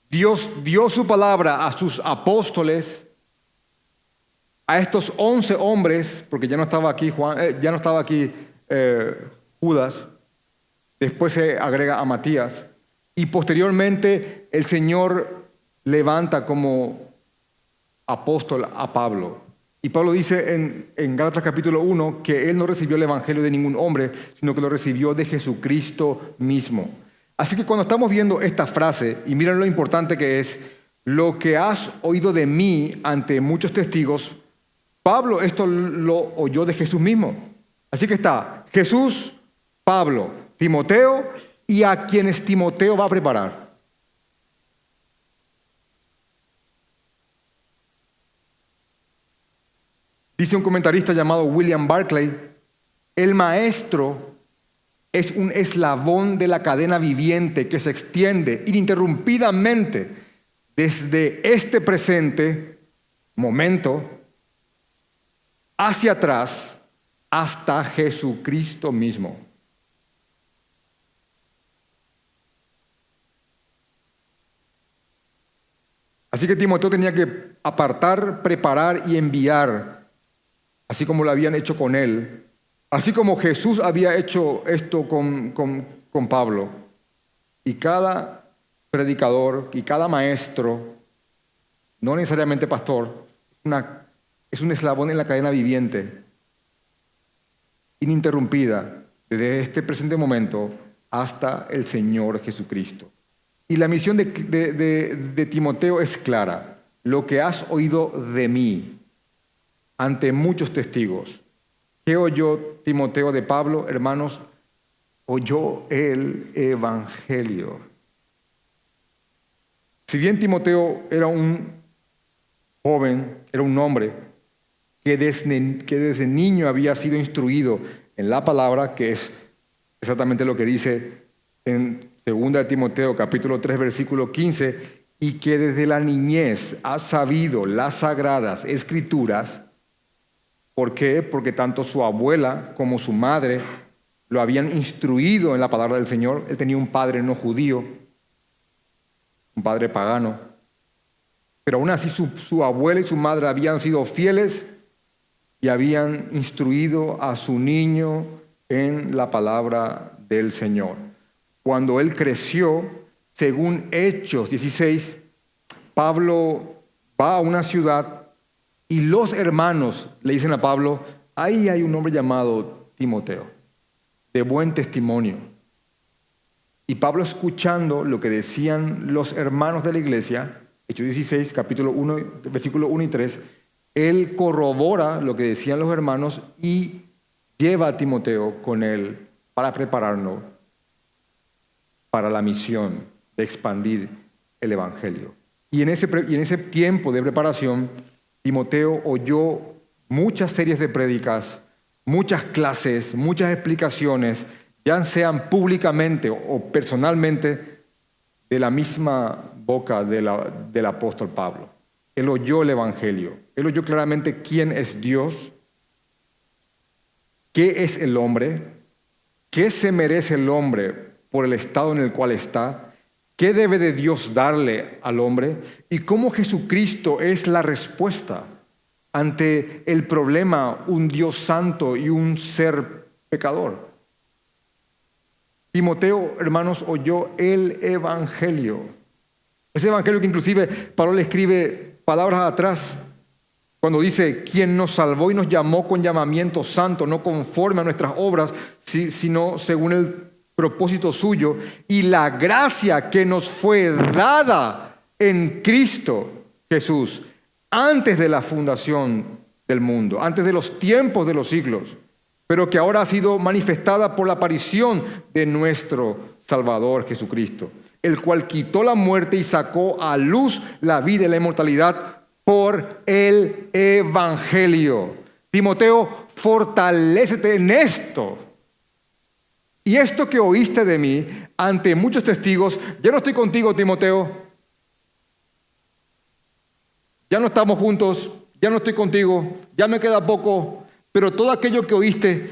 Dios dio su palabra a sus apóstoles a estos once hombres, porque ya no estaba aquí, Juan, eh, ya no estaba aquí eh, Judas, después se agrega a Matías, y posteriormente el Señor levanta como apóstol a Pablo. Y Pablo dice en, en Gálatas capítulo 1 que él no recibió el Evangelio de ningún hombre, sino que lo recibió de Jesucristo mismo. Así que cuando estamos viendo esta frase, y miren lo importante que es, lo que has oído de mí ante muchos testigos, Pablo esto lo oyó de Jesús mismo. Así que está Jesús, Pablo, Timoteo y a quienes Timoteo va a preparar. Dice un comentarista llamado William Barclay, el maestro es un eslabón de la cadena viviente que se extiende ininterrumpidamente desde este presente momento hacia atrás hasta Jesucristo mismo. Así que Timoteo tenía que apartar, preparar y enviar, así como lo habían hecho con él, así como Jesús había hecho esto con, con, Pablo. Y cada predicador y cada maestro, no necesariamente pastor, es un eslabón en la cadena viviente, ininterrumpida, desde este presente momento hasta el Señor Jesucristo. Y la misión de, Timoteo es clara. Lo que has oído de mí ante muchos testigos. ¿Qué oyó Timoteo de Pablo, hermanos? Oyó el Evangelio. Si bien Timoteo era un joven, era un hombre que desde, niño había sido instruido en la palabra, que es exactamente lo que dice en Segunda de Timoteo capítulo 3 versículo 15, y que desde la niñez ha sabido las sagradas escrituras. ¿Por qué? Porque tanto su abuela como su madre lo habían instruido en la palabra del Señor. Él tenía un padre no judío, un padre pagano. Pero aún así su, su abuela y su madre habían sido fieles y habían instruido a su niño en la palabra del Señor cuando él creció, según Hechos 16, Pablo va a una ciudad y los hermanos le dicen a Pablo, ahí hay un hombre llamado Timoteo, de buen testimonio. Y Pablo escuchando lo que decían los hermanos de la iglesia, Hechos 16, capítulo 1, versículo 1 y 3, él corrobora lo que decían los hermanos y lleva a Timoteo con él para prepararlo para la misión de expandir el Evangelio. Y en ese, y en ese tiempo de preparación, Timoteo oyó muchas series de prédicas, muchas clases, muchas explicaciones, ya sean públicamente o personalmente, de la misma boca del apóstol Pablo. Él oyó el Evangelio, él oyó claramente quién es Dios, qué es el hombre, qué se merece el hombre por el estado en el cual está, qué debe de Dios darle al hombre y cómo Jesucristo es la respuesta ante el problema un Dios santo y un ser pecador. Timoteo, hermanos, oyó el Evangelio. Ese Evangelio que inclusive Pablo le escribe palabras atrás cuando dice, quien nos salvó y nos llamó con llamamiento santo, no conforme a nuestras obras, sino según el propósito suyo y la gracia que nos fue dada en Cristo Jesús antes de la fundación del mundo, antes de los tiempos de los siglos, pero que ahora ha sido manifestada por la aparición de nuestro Salvador Jesucristo, el cual quitó la muerte y sacó a luz la vida y la inmortalidad por el Evangelio. Timoteo, fortalécete en esto y esto que oíste de mí ante muchos testigos, ya no estoy contigo, Timoteo. Ya no estamos juntos, ya no estoy contigo, ya me queda poco, pero todo aquello que oíste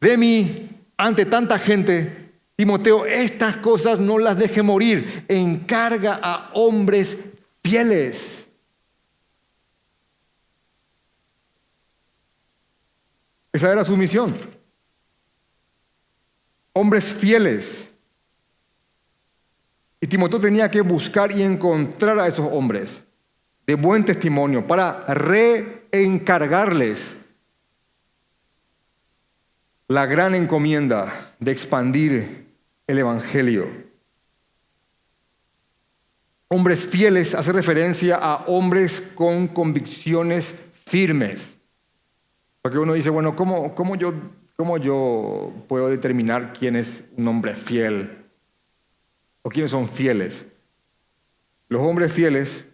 de mí ante tanta gente, Timoteo, estas cosas no las deje morir, encarga a hombres fieles. Esa era su misión hombres fieles. Y Timoteo tenía que buscar y encontrar a esos hombres de buen testimonio para reencargarles la gran encomienda de expandir el Evangelio. Hombres fieles hace referencia a hombres con convicciones firmes. Porque uno dice, bueno, ¿cómo, cómo yo ¿Cómo yo puedo determinar quién es un hombre fiel? ¿O quiénes son fieles? Los hombres fieles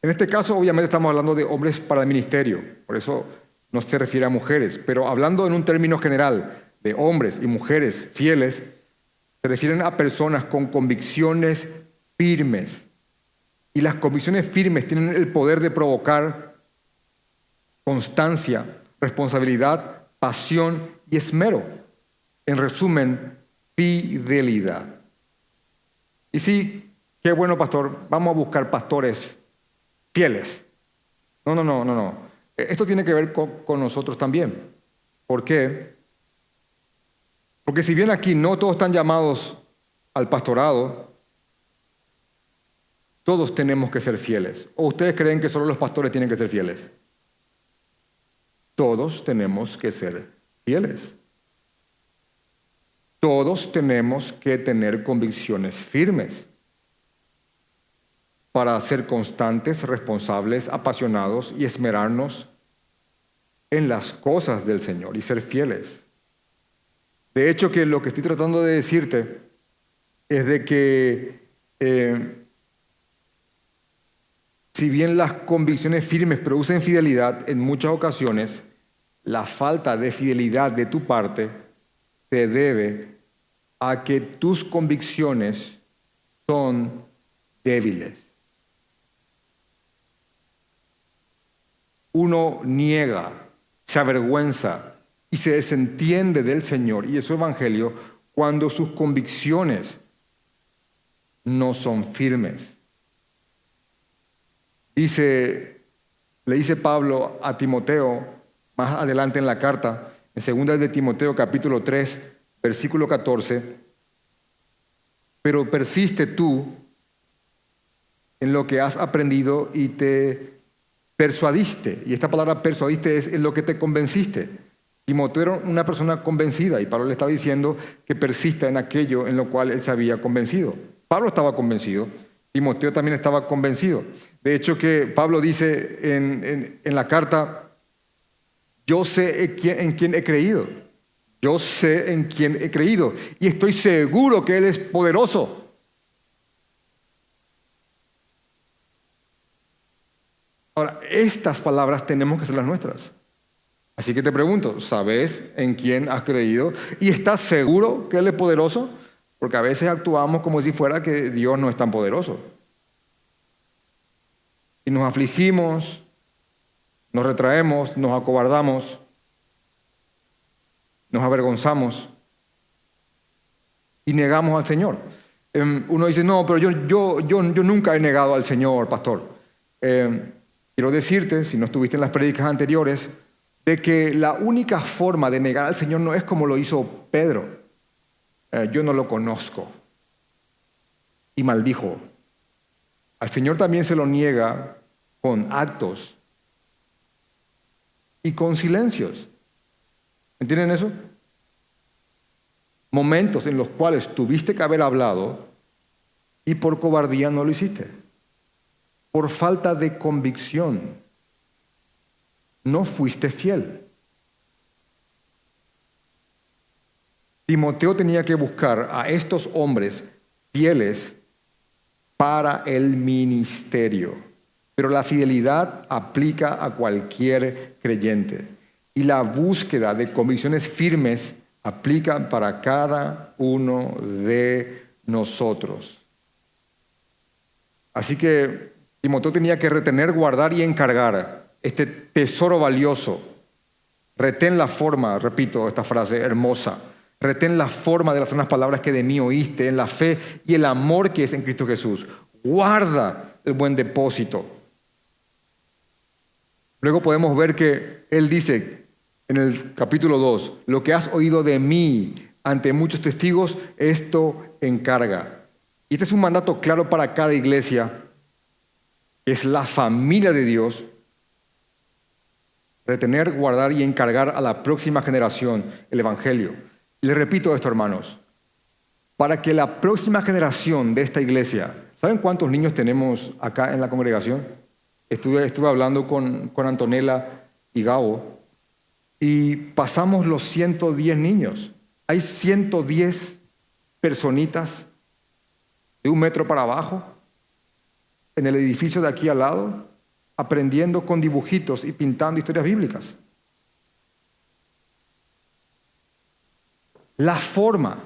En este caso, obviamente, estamos hablando de hombres para el ministerio, por eso no se refiere a mujeres, pero hablando en un término general de hombres y mujeres fieles, se refieren a personas con convicciones firmes. Y las convicciones firmes tienen el poder de provocar constancia, responsabilidad, pasión y esmero. En resumen, fidelidad. Y sí, qué bueno, pastor, vamos a buscar pastores fieles. No, no, no, no, no. Esto tiene que ver con, nosotros también. ¿Por qué? Porque si bien aquí no todos están llamados al pastorado, todos tenemos que ser fieles. ¿O ustedes creen que solo los pastores tienen que ser fieles? Todos tenemos que ser fieles. Todos tenemos que tener convicciones firmes para ser constantes, responsables, apasionados y esmerarnos en las cosas del Señor y ser fieles. De hecho, que lo que estoy tratando de decirte es de que eh, si bien las convicciones firmes producen fidelidad, en muchas ocasiones la falta de fidelidad de tu parte se debe a que tus convicciones son débiles. Uno niega, se avergüenza y se desentiende del Señor y de su Evangelio cuando sus convicciones no son firmes. Dice, le dice Pablo a Timoteo más adelante en la carta, en 2 de Timoteo capítulo 3, versículo 14, pero persiste tú en lo que has aprendido y te persuadiste. Y esta palabra persuadiste es en lo que te convenciste. Timoteo era una persona convencida y Pablo le estaba diciendo que persista en aquello en lo cual él se había convencido. Pablo estaba convencido, Timoteo también estaba convencido. De hecho que Pablo dice en, en la carta, yo sé en quién he creído. Yo sé en quién he creído. Y estoy seguro que Él es poderoso. Ahora, estas palabras tenemos que ser las nuestras. Así que te pregunto, ¿sabes en quién has creído? ¿Y estás seguro que Él es poderoso? Porque a veces actuamos como si fuera que Dios no es tan poderoso. Y nos afligimos, nos retraemos, nos acobardamos, nos avergonzamos y negamos al Señor. Em, uno dice, no, pero yo, yo, yo, yo nunca he negado al Señor, pastor. Em, quiero decirte, si no estuviste en las prédicas anteriores, de que la única forma de negar al Señor no es como lo hizo Pedro. Eh, yo no lo conozco. Y maldijo. Al Señor también se lo niega con actos y con silencios. ¿Entienden eso? Momentos en los cuales tuviste que haber hablado y por cobardía no lo hiciste. Por falta de convicción. No fuiste fiel. Timoteo tenía que buscar a estos hombres fieles para el ministerio. Pero la fidelidad aplica a cualquier creyente. Y la búsqueda de convicciones firmes aplica para cada uno de nosotros. Así que Timoteo tenía que retener, guardar y encargar este tesoro valioso. Retén la forma, repito esta frase hermosa, retén la forma de las sanas palabras que de mí oíste, en la fe y el amor que es en Cristo Jesús. Guarda el buen depósito Luego podemos ver que Él dice en el capítulo 2, lo que has oído de mí ante muchos testigos, esto encarga. Y este es un mandato claro para cada iglesia, es la familia de Dios, retener, guardar y encargar a la próxima generación el Evangelio. Y les repito esto, hermanos, para que la próxima generación de esta iglesia, ¿saben cuántos niños tenemos acá en la congregación? Estuve, estuve hablando con, con Antonella y Gabo y pasamos los 110 niños. Hay 110 personitas de un metro para abajo en el edificio de aquí al lado aprendiendo con dibujitos y pintando historias bíblicas. La forma,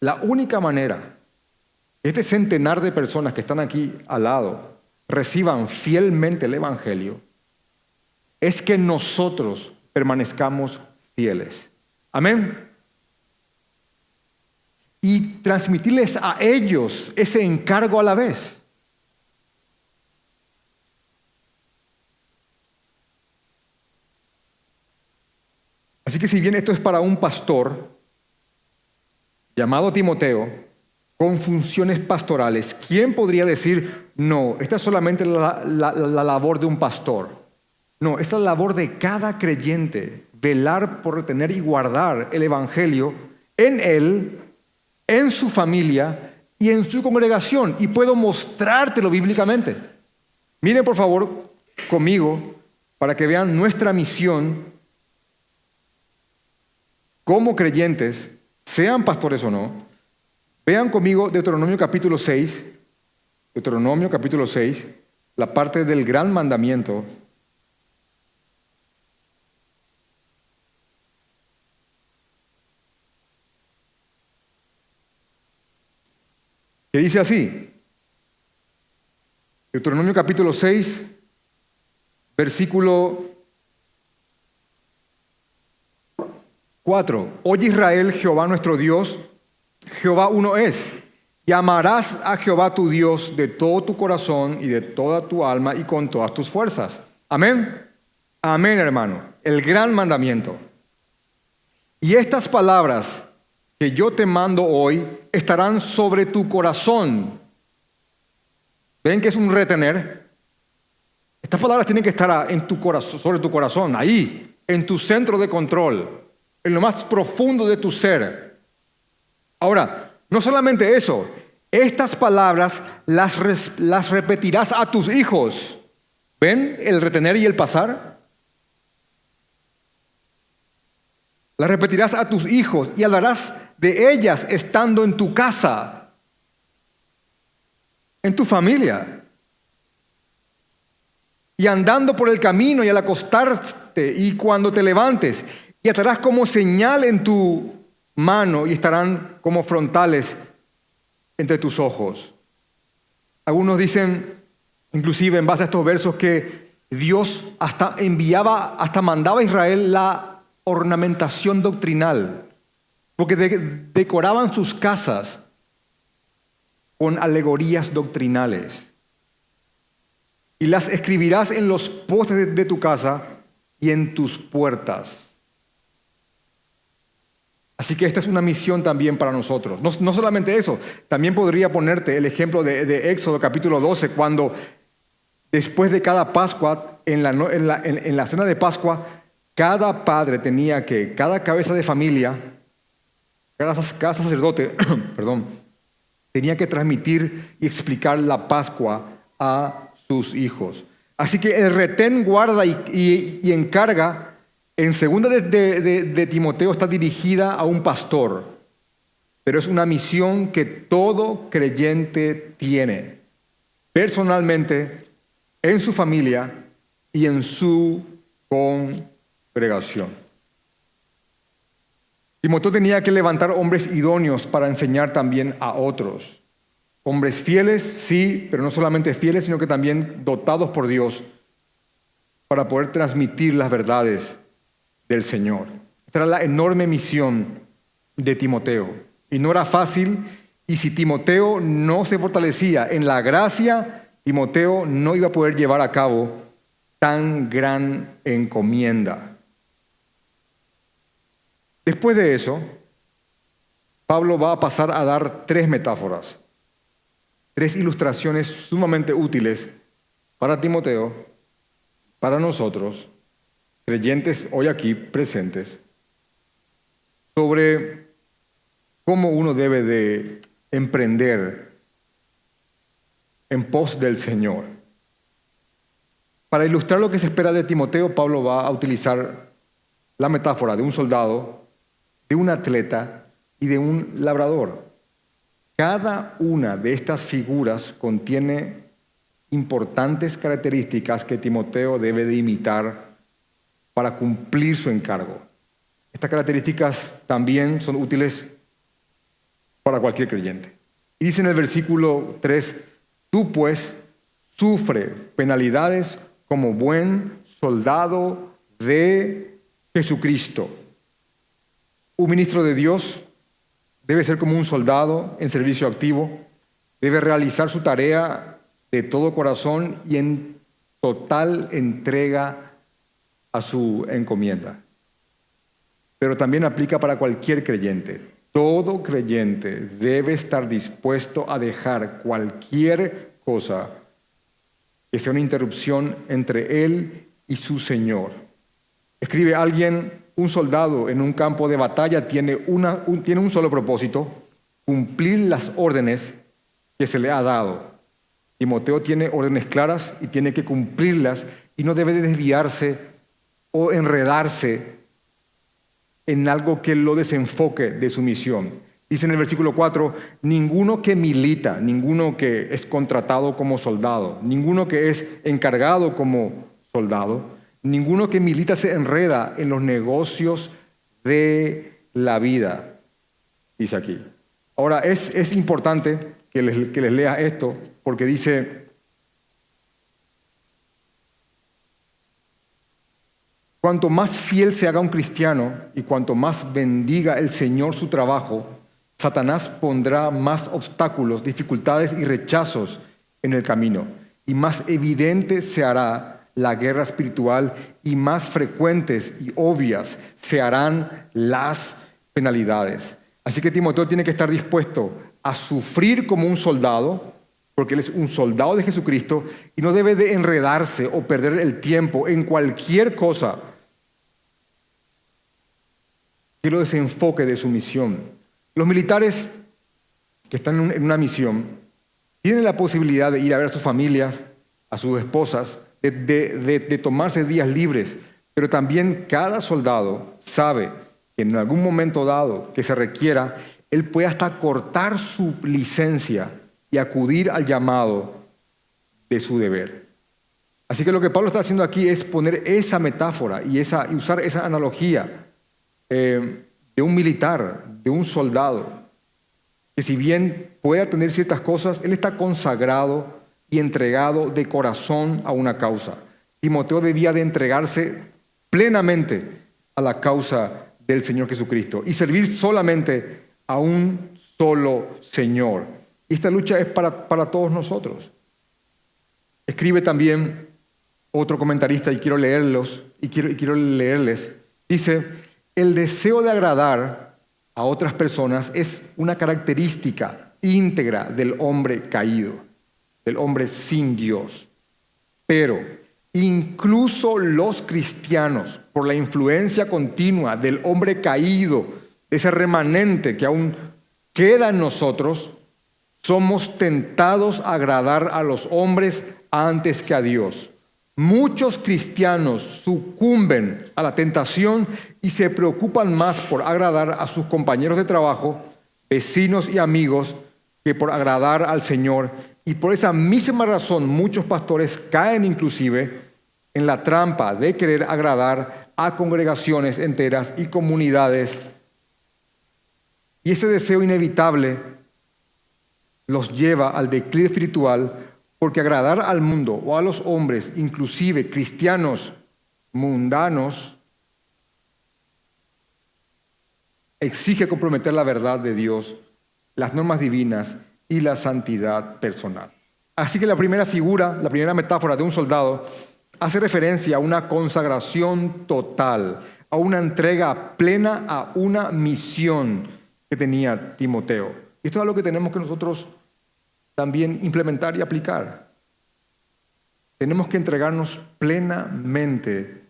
la única manera este centenar de personas que están aquí al lado reciban fielmente el Evangelio es que nosotros permanezcamos fieles. Amén. Y transmitirles a ellos ese encargo a la vez. Así que si bien esto es para un pastor llamado Timoteo, con funciones pastorales, ¿quién podría decir, no, esta es solamente la, labor de un pastor? No, esta es la labor de cada creyente, velar por retener y guardar el Evangelio en él, en su familia y en su congregación. Y puedo mostrártelo bíblicamente. Miren por favor conmigo para que vean nuestra misión como creyentes, sean pastores o no, vean conmigo Deuteronomio capítulo 6, Deuteronomio capítulo 6, la parte del gran mandamiento. Que dice así, Deuteronomio capítulo 6, versículo 4. Oye Israel, Jehová nuestro Dios, Jehová uno es. Y amarás a Jehová tu Dios de todo tu corazón y de toda tu alma y con todas tus fuerzas. Amén. Amén, hermano. El gran mandamiento. Y estas palabras que yo te mando hoy estarán sobre tu corazón. ¿Ven que es un retener? Estas palabras tienen que estar en tu corazón, sobre tu corazón, ahí, en tu centro de control en lo más profundo de tu ser. Ahora, no solamente eso, estas palabras las, las repetirás a tus hijos. ¿Ven el retener y el pasar? Las repetirás a tus hijos y hablarás de ellas estando en tu casa, en tu familia, y andando por el camino y al acostarte y cuando te levantes y atarás como señal en tu mano y estarán como frontales entre tus ojos. Algunos dicen, inclusive en base a estos versos, que Dios hasta enviaba, hasta mandaba a Israel la ornamentación doctrinal, porque decoraban sus casas con alegorías doctrinales. Y las escribirás en los postes de tu casa y en tus puertas. Así que esta es una misión también para nosotros. No, solamente eso, también podría ponerte el ejemplo de, Éxodo capítulo 12, cuando después de cada Pascua, en la, en la cena de Pascua, cada padre tenía que, cada cabeza de familia, cada, sacerdote, <coughs> perdón, tenía que transmitir y explicar la Pascua a sus hijos. Así que el retén guarda y encarga en segunda de, Timoteo está dirigida a un pastor, pero es una misión que todo creyente tiene, personalmente, en su familia y en su congregación. Timoteo tenía que levantar hombres idóneos para enseñar también a otros. Hombres fieles, sí, pero no solamente fieles, sino que también dotados por Dios para poder transmitir las verdades del Señor. Esta era la enorme misión de Timoteo. Y no era fácil, y si Timoteo no se fortalecía en la gracia, Timoteo no iba a poder llevar a cabo tan gran encomienda. Después de eso, Pablo va a pasar a dar tres metáforas, tres ilustraciones sumamente útiles para Timoteo, para nosotros creyentes hoy aquí presentes sobre cómo uno debe de emprender en pos del Señor. Para ilustrar lo que se espera de Timoteo, Pablo va a utilizar la metáfora de un soldado, de un atleta y de un labrador. Cada una de estas figuras contiene importantes características que Timoteo debe de imitar para cumplir su encargo. Estas características también son útiles para cualquier creyente. Y dice en el versículo 3, tú pues sufre penalidades como buen soldado de Jesucristo. Un ministro de Dios debe ser como un soldado en servicio activo, debe realizar su tarea de todo corazón y en total entrega a su encomienda. Pero también aplica para cualquier creyente. Todo creyente debe estar dispuesto a dejar cualquier cosa que sea una interrupción entre él y su Señor. Escribe alguien, un soldado en un campo de batalla tiene, una, un, tiene un solo propósito, cumplir las órdenes que se le ha dado. Timoteo tiene órdenes claras y tiene que cumplirlas y no debe desviarse o enredarse en algo que lo desenfoque de su misión. Dice en el versículo 4, ninguno que milita, ninguno que es contratado como soldado, ninguno que es encargado como soldado, ninguno que milita se enreda en los negocios de la vida, dice aquí. Ahora, es, es importante que les, que les lea esto, porque dice, cuanto más fiel se haga un cristiano y cuanto más bendiga el Señor su trabajo, Satanás pondrá más obstáculos, dificultades y rechazos en el camino. Y más evidente se hará la guerra espiritual y más frecuentes y obvias se harán las penalidades. Así que Timoteo tiene que estar dispuesto a sufrir como un soldado, porque él es un soldado de Jesucristo, y no debe de enredarse o perder el tiempo en cualquier cosa que lo desenfoque de su misión. Los militares que están en una misión tienen la posibilidad de ir a ver a sus familias, a sus esposas, de, tomarse días libres, pero también cada soldado sabe que en algún momento dado que se requiera, él puede hasta cortar su licencia y acudir al llamado de su deber. Así que lo que Pablo está haciendo aquí es poner esa metáfora y, usar esa analogía. Eh, de un militar, de un soldado, que si bien pueda tener ciertas cosas, él está consagrado y entregado de corazón a una causa. Timoteo debía de entregarse plenamente a la causa del Señor Jesucristo y servir solamente a un solo Señor. Esta lucha es para, para todos nosotros. Escribe también otro comentarista y quiero leerlos y quiero, y quiero leerles. Dice, el deseo de agradar a otras personas es una característica íntegra del hombre caído, del hombre sin Dios. Pero incluso los cristianos, por la influencia continua del hombre caído, ese remanente que aún queda en nosotros, somos tentados a agradar a los hombres antes que a Dios. Muchos cristianos sucumben a la tentación y se preocupan más por agradar a sus compañeros de trabajo, vecinos y amigos que por agradar al Señor. Y por esa misma razón muchos pastores caen inclusive en la trampa de querer agradar a congregaciones enteras y comunidades. Y ese deseo inevitable los lleva al declive espiritual porque agradar al mundo o a los hombres, inclusive cristianos mundanos, exige comprometer la verdad de Dios, las normas divinas y la santidad personal. Así que la primera figura, la primera metáfora de un soldado, hace referencia a una consagración total, a una entrega plena a una misión que tenía Timoteo. Y esto es algo que tenemos que nosotros también implementar y aplicar. Tenemos que entregarnos plenamente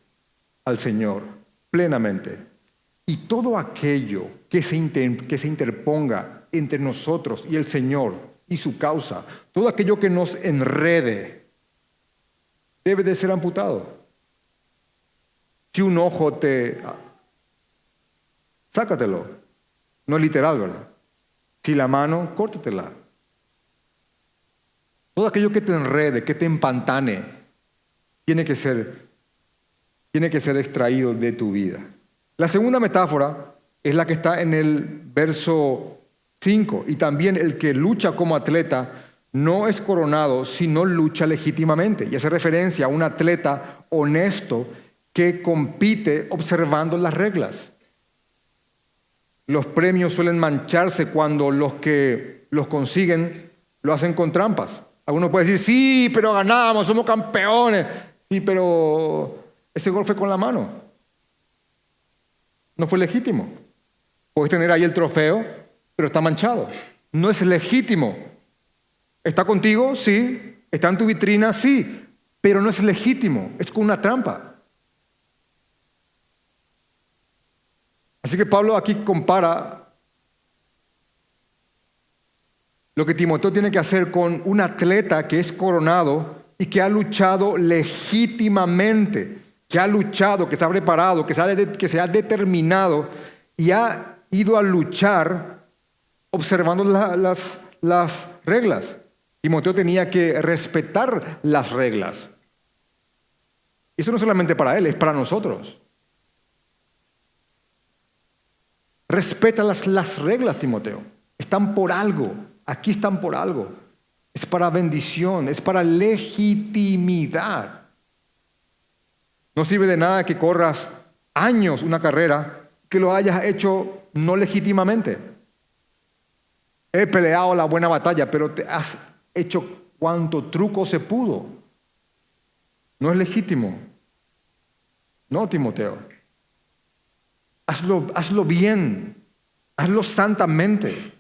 al Señor, plenamente. Y todo aquello que se, que se interponga entre nosotros y el Señor y su causa, todo aquello que nos enrede, debe de ser amputado. Si un ojo te... Sácatelo. No es literal, ¿verdad? Si la mano, córtatela. Todo aquello que te enrede, que te empantane, tiene que ser, tiene que ser extraído de tu vida. La segunda metáfora es la que está en el verso 5. Y también el que lucha como atleta no es coronado si no lucha legítimamente. Y hace referencia a un atleta honesto que compite observando las reglas. Los premios suelen mancharse cuando los que los consiguen lo hacen con trampas. Algunos pueden decir, sí, pero ganamos, somos campeones. Sí, pero ese gol fue con la mano. No fue legítimo. Puedes tener ahí el trofeo, pero está manchado. No es legítimo. ¿Está contigo? Sí. ¿Está en tu vitrina? Sí. Pero no es legítimo. Es con una trampa. Así que Pablo aquí compara lo que Timoteo tiene que hacer con un atleta que es coronado y que ha luchado legítimamente, que ha luchado, que se ha preparado, que se ha, determinado y ha ido a luchar observando las, las reglas. Timoteo tenía que respetar las reglas. Eso no solamente para él, es para nosotros. Respeta las reglas, Timoteo. Están por algo. Aquí están por algo. Es para bendición, es para legitimidad. No sirve de nada que corras años una carrera que lo hayas hecho no legítimamente. He peleado la buena batalla, pero te has hecho cuanto truco se pudo. No es legítimo. No, Timoteo. Hazlo, hazlo bien, hazlo santamente.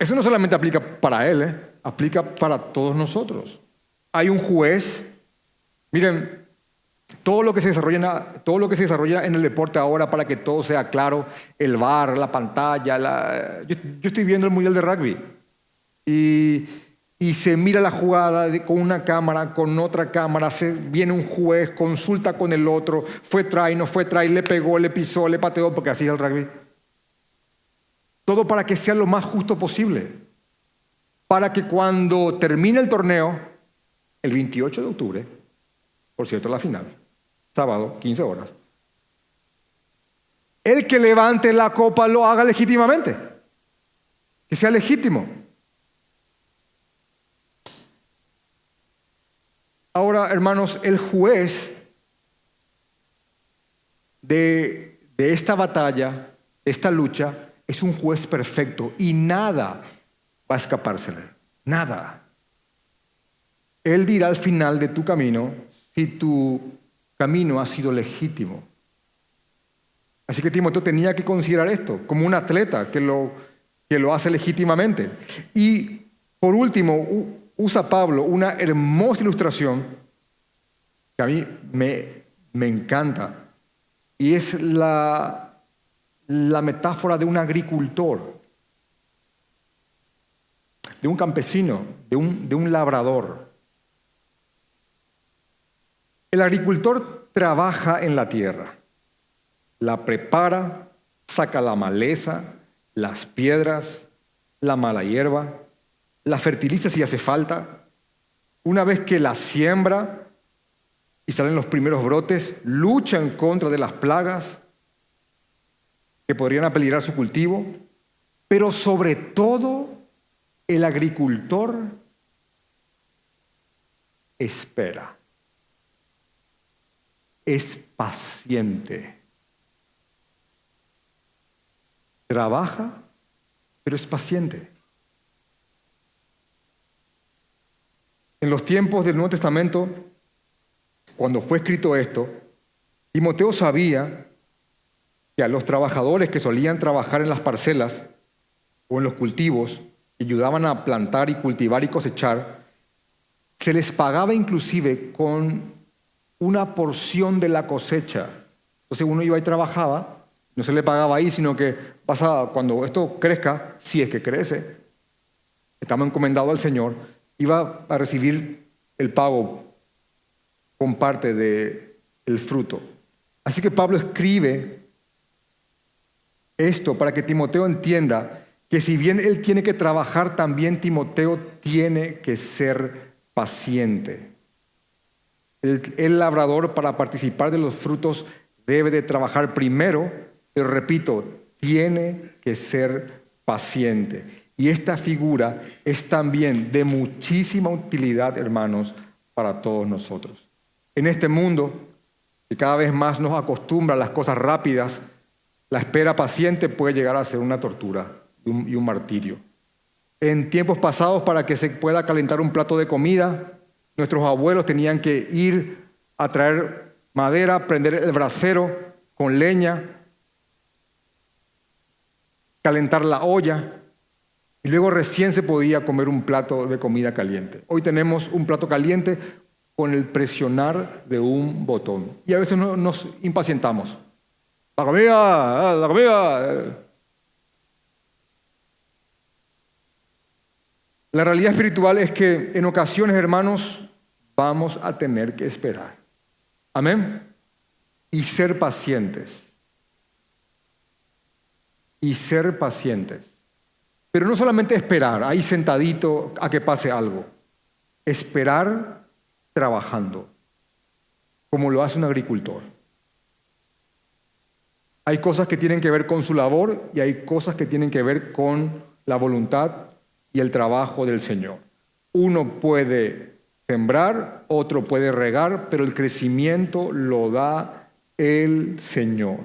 Eso no solamente aplica para él, ¿eh? aplica para todos nosotros. Hay un juez, miren, todo lo, que se desarrolla en, todo lo que se desarrolla en el deporte ahora para que todo sea claro, el bar, la pantalla, la... Yo, estoy viendo el Mundial de Rugby y y se mira la jugada con una cámara, con otra cámara, se, viene un juez, consulta con el otro, fue try, no fue try, le pegó, le pisó, le pateó, porque así es el rugby. Todo para que sea lo más justo posible. Para que cuando termine el torneo, el 28 de octubre, por cierto, la final, sábado, 15 horas, el que levante la copa lo haga legítimamente, que sea legítimo. Ahora, hermanos, el juez de, esta batalla, de esta lucha, es un juez perfecto y nada va a escapársele. Nada. Él dirá al final de tu camino si tu camino ha sido legítimo. Así que Timoteo tenía que considerar esto como un atleta que lo, que lo hace legítimamente. Y por último, usa Pablo una hermosa ilustración que a mí me, me encanta y es la, la metáfora de un agricultor, de un campesino, de un, de un labrador. El agricultor trabaja en la tierra, la prepara, saca la maleza, las piedras, la mala hierba, la fertiliza si hace falta. Una vez que la siembra y salen los primeros brotes, lucha en contra de las plagas que podrían apeligrar su cultivo, pero sobre todo el agricultor espera, es paciente, trabaja, pero es paciente. En los tiempos del Nuevo Testamento, cuando fue escrito esto, Timoteo sabía que a los trabajadores que solían trabajar en las parcelas o en los cultivos, que ayudaban a plantar y cultivar y cosechar, se les pagaba inclusive con una porción de la cosecha. Entonces uno iba y trabajaba, no se le pagaba ahí, sino que pasaba, cuando esto crezca, si es que crece, estamos encomendados al Señor, iba a recibir el pago con parte del el fruto. Así que Pablo escribe esto para que Timoteo entienda que si bien él tiene que trabajar, también Timoteo tiene que ser paciente. El, labrador para participar de los frutos debe de trabajar primero, pero repito, tiene que ser paciente. Y esta figura es también de muchísima utilidad, hermanos, para todos nosotros. En este mundo, que cada vez más nos acostumbra a las cosas rápidas, la espera paciente puede llegar a ser una tortura y un, martirio. En tiempos pasados, para que se pueda calentar un plato de comida, nuestros abuelos tenían que ir a traer madera, prender el brasero con leña, calentar la olla y luego recién se podía comer un plato de comida caliente. Hoy tenemos un plato caliente con el presionar de un botón. Y a veces nos impacientamos. La la comida. La realidad espiritual es que en ocasiones, hermanos, vamos a tener que esperar. Amén. Y ser pacientes. Y ser pacientes. Pero no solamente esperar ahí sentadito a que pase algo. Esperar trabajando, como lo hace un agricultor. Hay cosas que tienen que ver con su labor y hay cosas que tienen que ver con la voluntad y el trabajo del Señor. Uno puede sembrar, otro puede regar, pero el crecimiento lo da el Señor.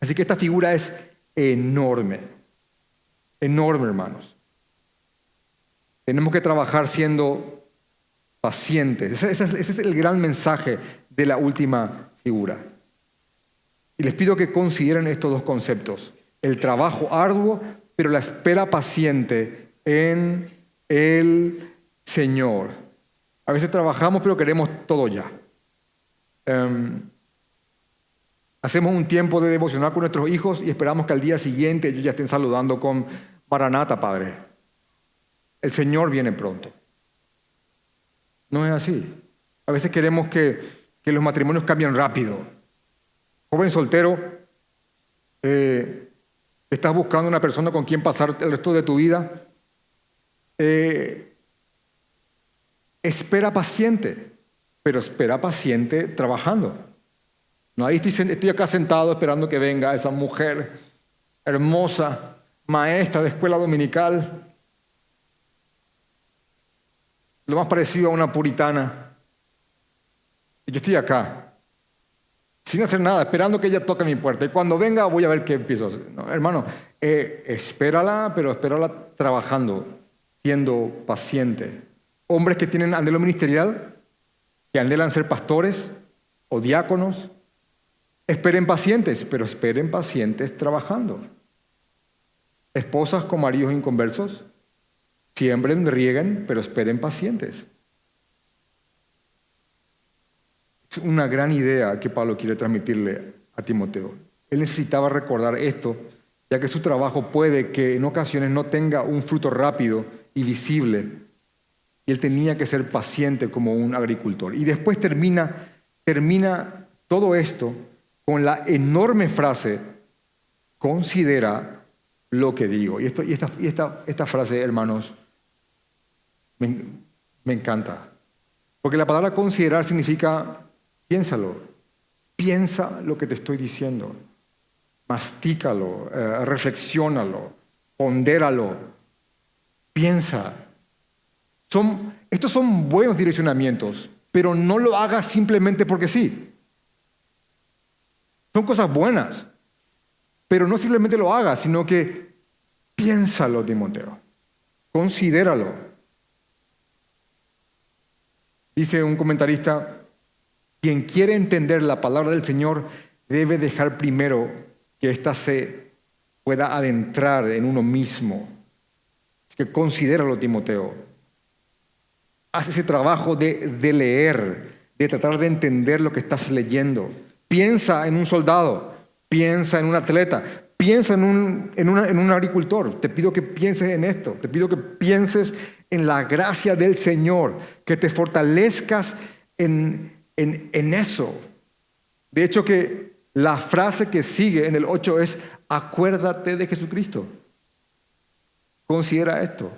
Así que esta figura es enorme enorme, hermanos. Tenemos que trabajar siendo pacientes. Ese, es el gran mensaje de la última figura. Y les pido que consideren estos dos conceptos. El trabajo arduo, pero la espera paciente en el Señor. A veces trabajamos, pero queremos todo ya. Em, Hacemos un tiempo de devocionar con nuestros hijos y esperamos que al día siguiente ellos ya estén saludando con Maranata, Padre. El Señor viene pronto. No es así. A veces queremos que, los matrimonios cambien rápido. Joven soltero, eh, estás buscando una persona con quien pasar el resto de tu vida. Eh, espera paciente, pero espera paciente trabajando. No, ahí estoy, acá sentado esperando que venga esa mujer hermosa, maestra de escuela dominical, lo más parecido a una puritana. Yo estoy acá, sin hacer nada, esperando que ella toque mi puerta. Y cuando venga voy a ver qué empiezo hacer. hermano, eh, espérala, pero espérala trabajando, siendo paciente. Hombres que tienen anhelo ministerial, que anhelan ser pastores o diáconos, Esperen pacientes, pero esperen pacientes trabajando. Esposas con maridos inconversos, siembren, rieguen, pero esperen pacientes. Es una gran idea que Pablo quiere transmitirle a Timoteo. Él necesitaba recordar esto, ya que su trabajo puede que en ocasiones no tenga un fruto rápido y visible. Y él tenía que ser paciente como un agricultor. Y después termina, termina todo esto con la enorme frase, considera lo que digo. Y, esto, y, esta, esta, esta, frase, hermanos, me, me encanta. Porque la palabra considerar significa, piénsalo, piensa lo que te estoy diciendo, mastícalo, eh, reflexiónalo, pondéralo, piensa. Son, estos son buenos direccionamientos, pero no lo hagas simplemente porque sí. Son cosas buenas. Pero no simplemente lo hagas, sino que piénsalo, Timoteo. Considéralo. Dice un comentarista, quien quiere entender la palabra del Señor debe dejar primero que ésta se pueda adentrar en uno mismo. Así que considéralo, Timoteo. Haz ese trabajo de, de leer, de tratar de entender lo que estás leyendo. Piensa en un soldado, piensa en un atleta, piensa en un, en, un, agricultor. Te pido que pienses en esto, te pido que pienses en la gracia del Señor, que te fortalezcas en, en eso. De hecho que la frase que sigue en el 8 es, acuérdate de Jesucristo. Considera esto.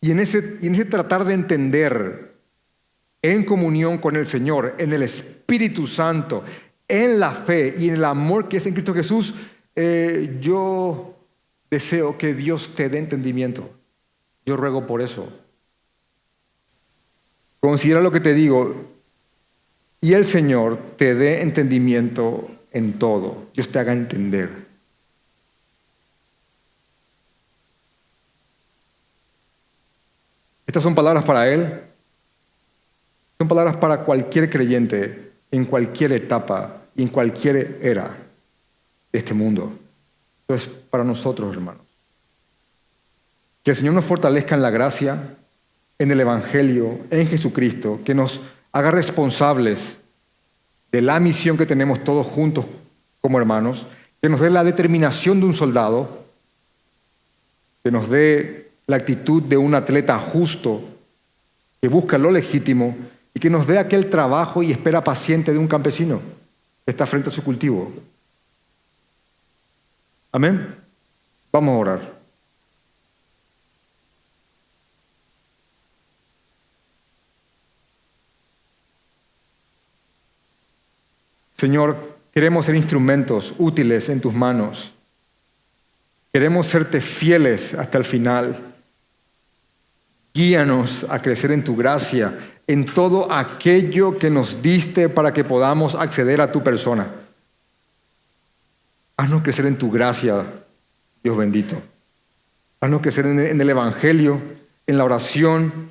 Y en ese, en ese tratar de entender en comunión con el Señor, en el Espíritu Santo, en la fe y en el amor que es en Cristo Jesús, eh, yo deseo que Dios te dé entendimiento. Yo ruego por eso. Considera lo que te digo y el Señor te dé entendimiento en todo. Dios te haga entender. Estas son palabras para Él. Son palabras para cualquier creyente en cualquier etapa y en cualquier era de este mundo. Entonces, para nosotros, hermanos. Que el Señor nos fortalezca en la gracia, en el Evangelio, en Jesucristo, que nos haga responsables de la misión que tenemos todos juntos como hermanos, que nos dé la determinación de un soldado, que nos dé la actitud de un atleta justo, que busca lo legítimo y que nos dé aquel trabajo y espera paciente de un campesino que está frente a su cultivo. Amén. Vamos a orar. Señor, queremos ser instrumentos útiles en tus manos. Queremos serte fieles hasta el final. Guíanos a crecer en tu gracia, en todo aquello que nos diste para que podamos acceder a tu persona. Haznos crecer en tu gracia, Dios bendito. Haznos crecer en el Evangelio, en la oración,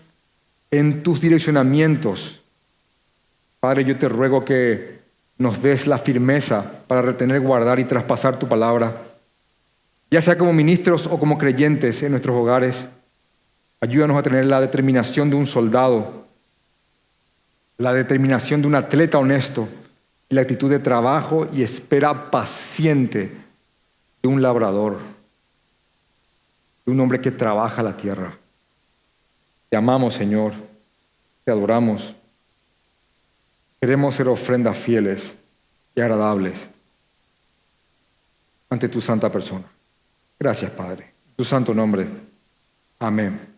en tus direccionamientos. Padre, yo te ruego que nos des la firmeza para retener, guardar y traspasar tu palabra, ya sea como ministros o como creyentes en nuestros hogares. Ayúdanos a tener la determinación de un soldado, la determinación de un atleta honesto y la actitud de trabajo y espera paciente de un labrador, de un hombre que trabaja la tierra. Te amamos, Señor, te adoramos. Queremos ser ofrendas fieles y agradables ante tu santa persona. Gracias, Padre. En tu santo nombre. Amén.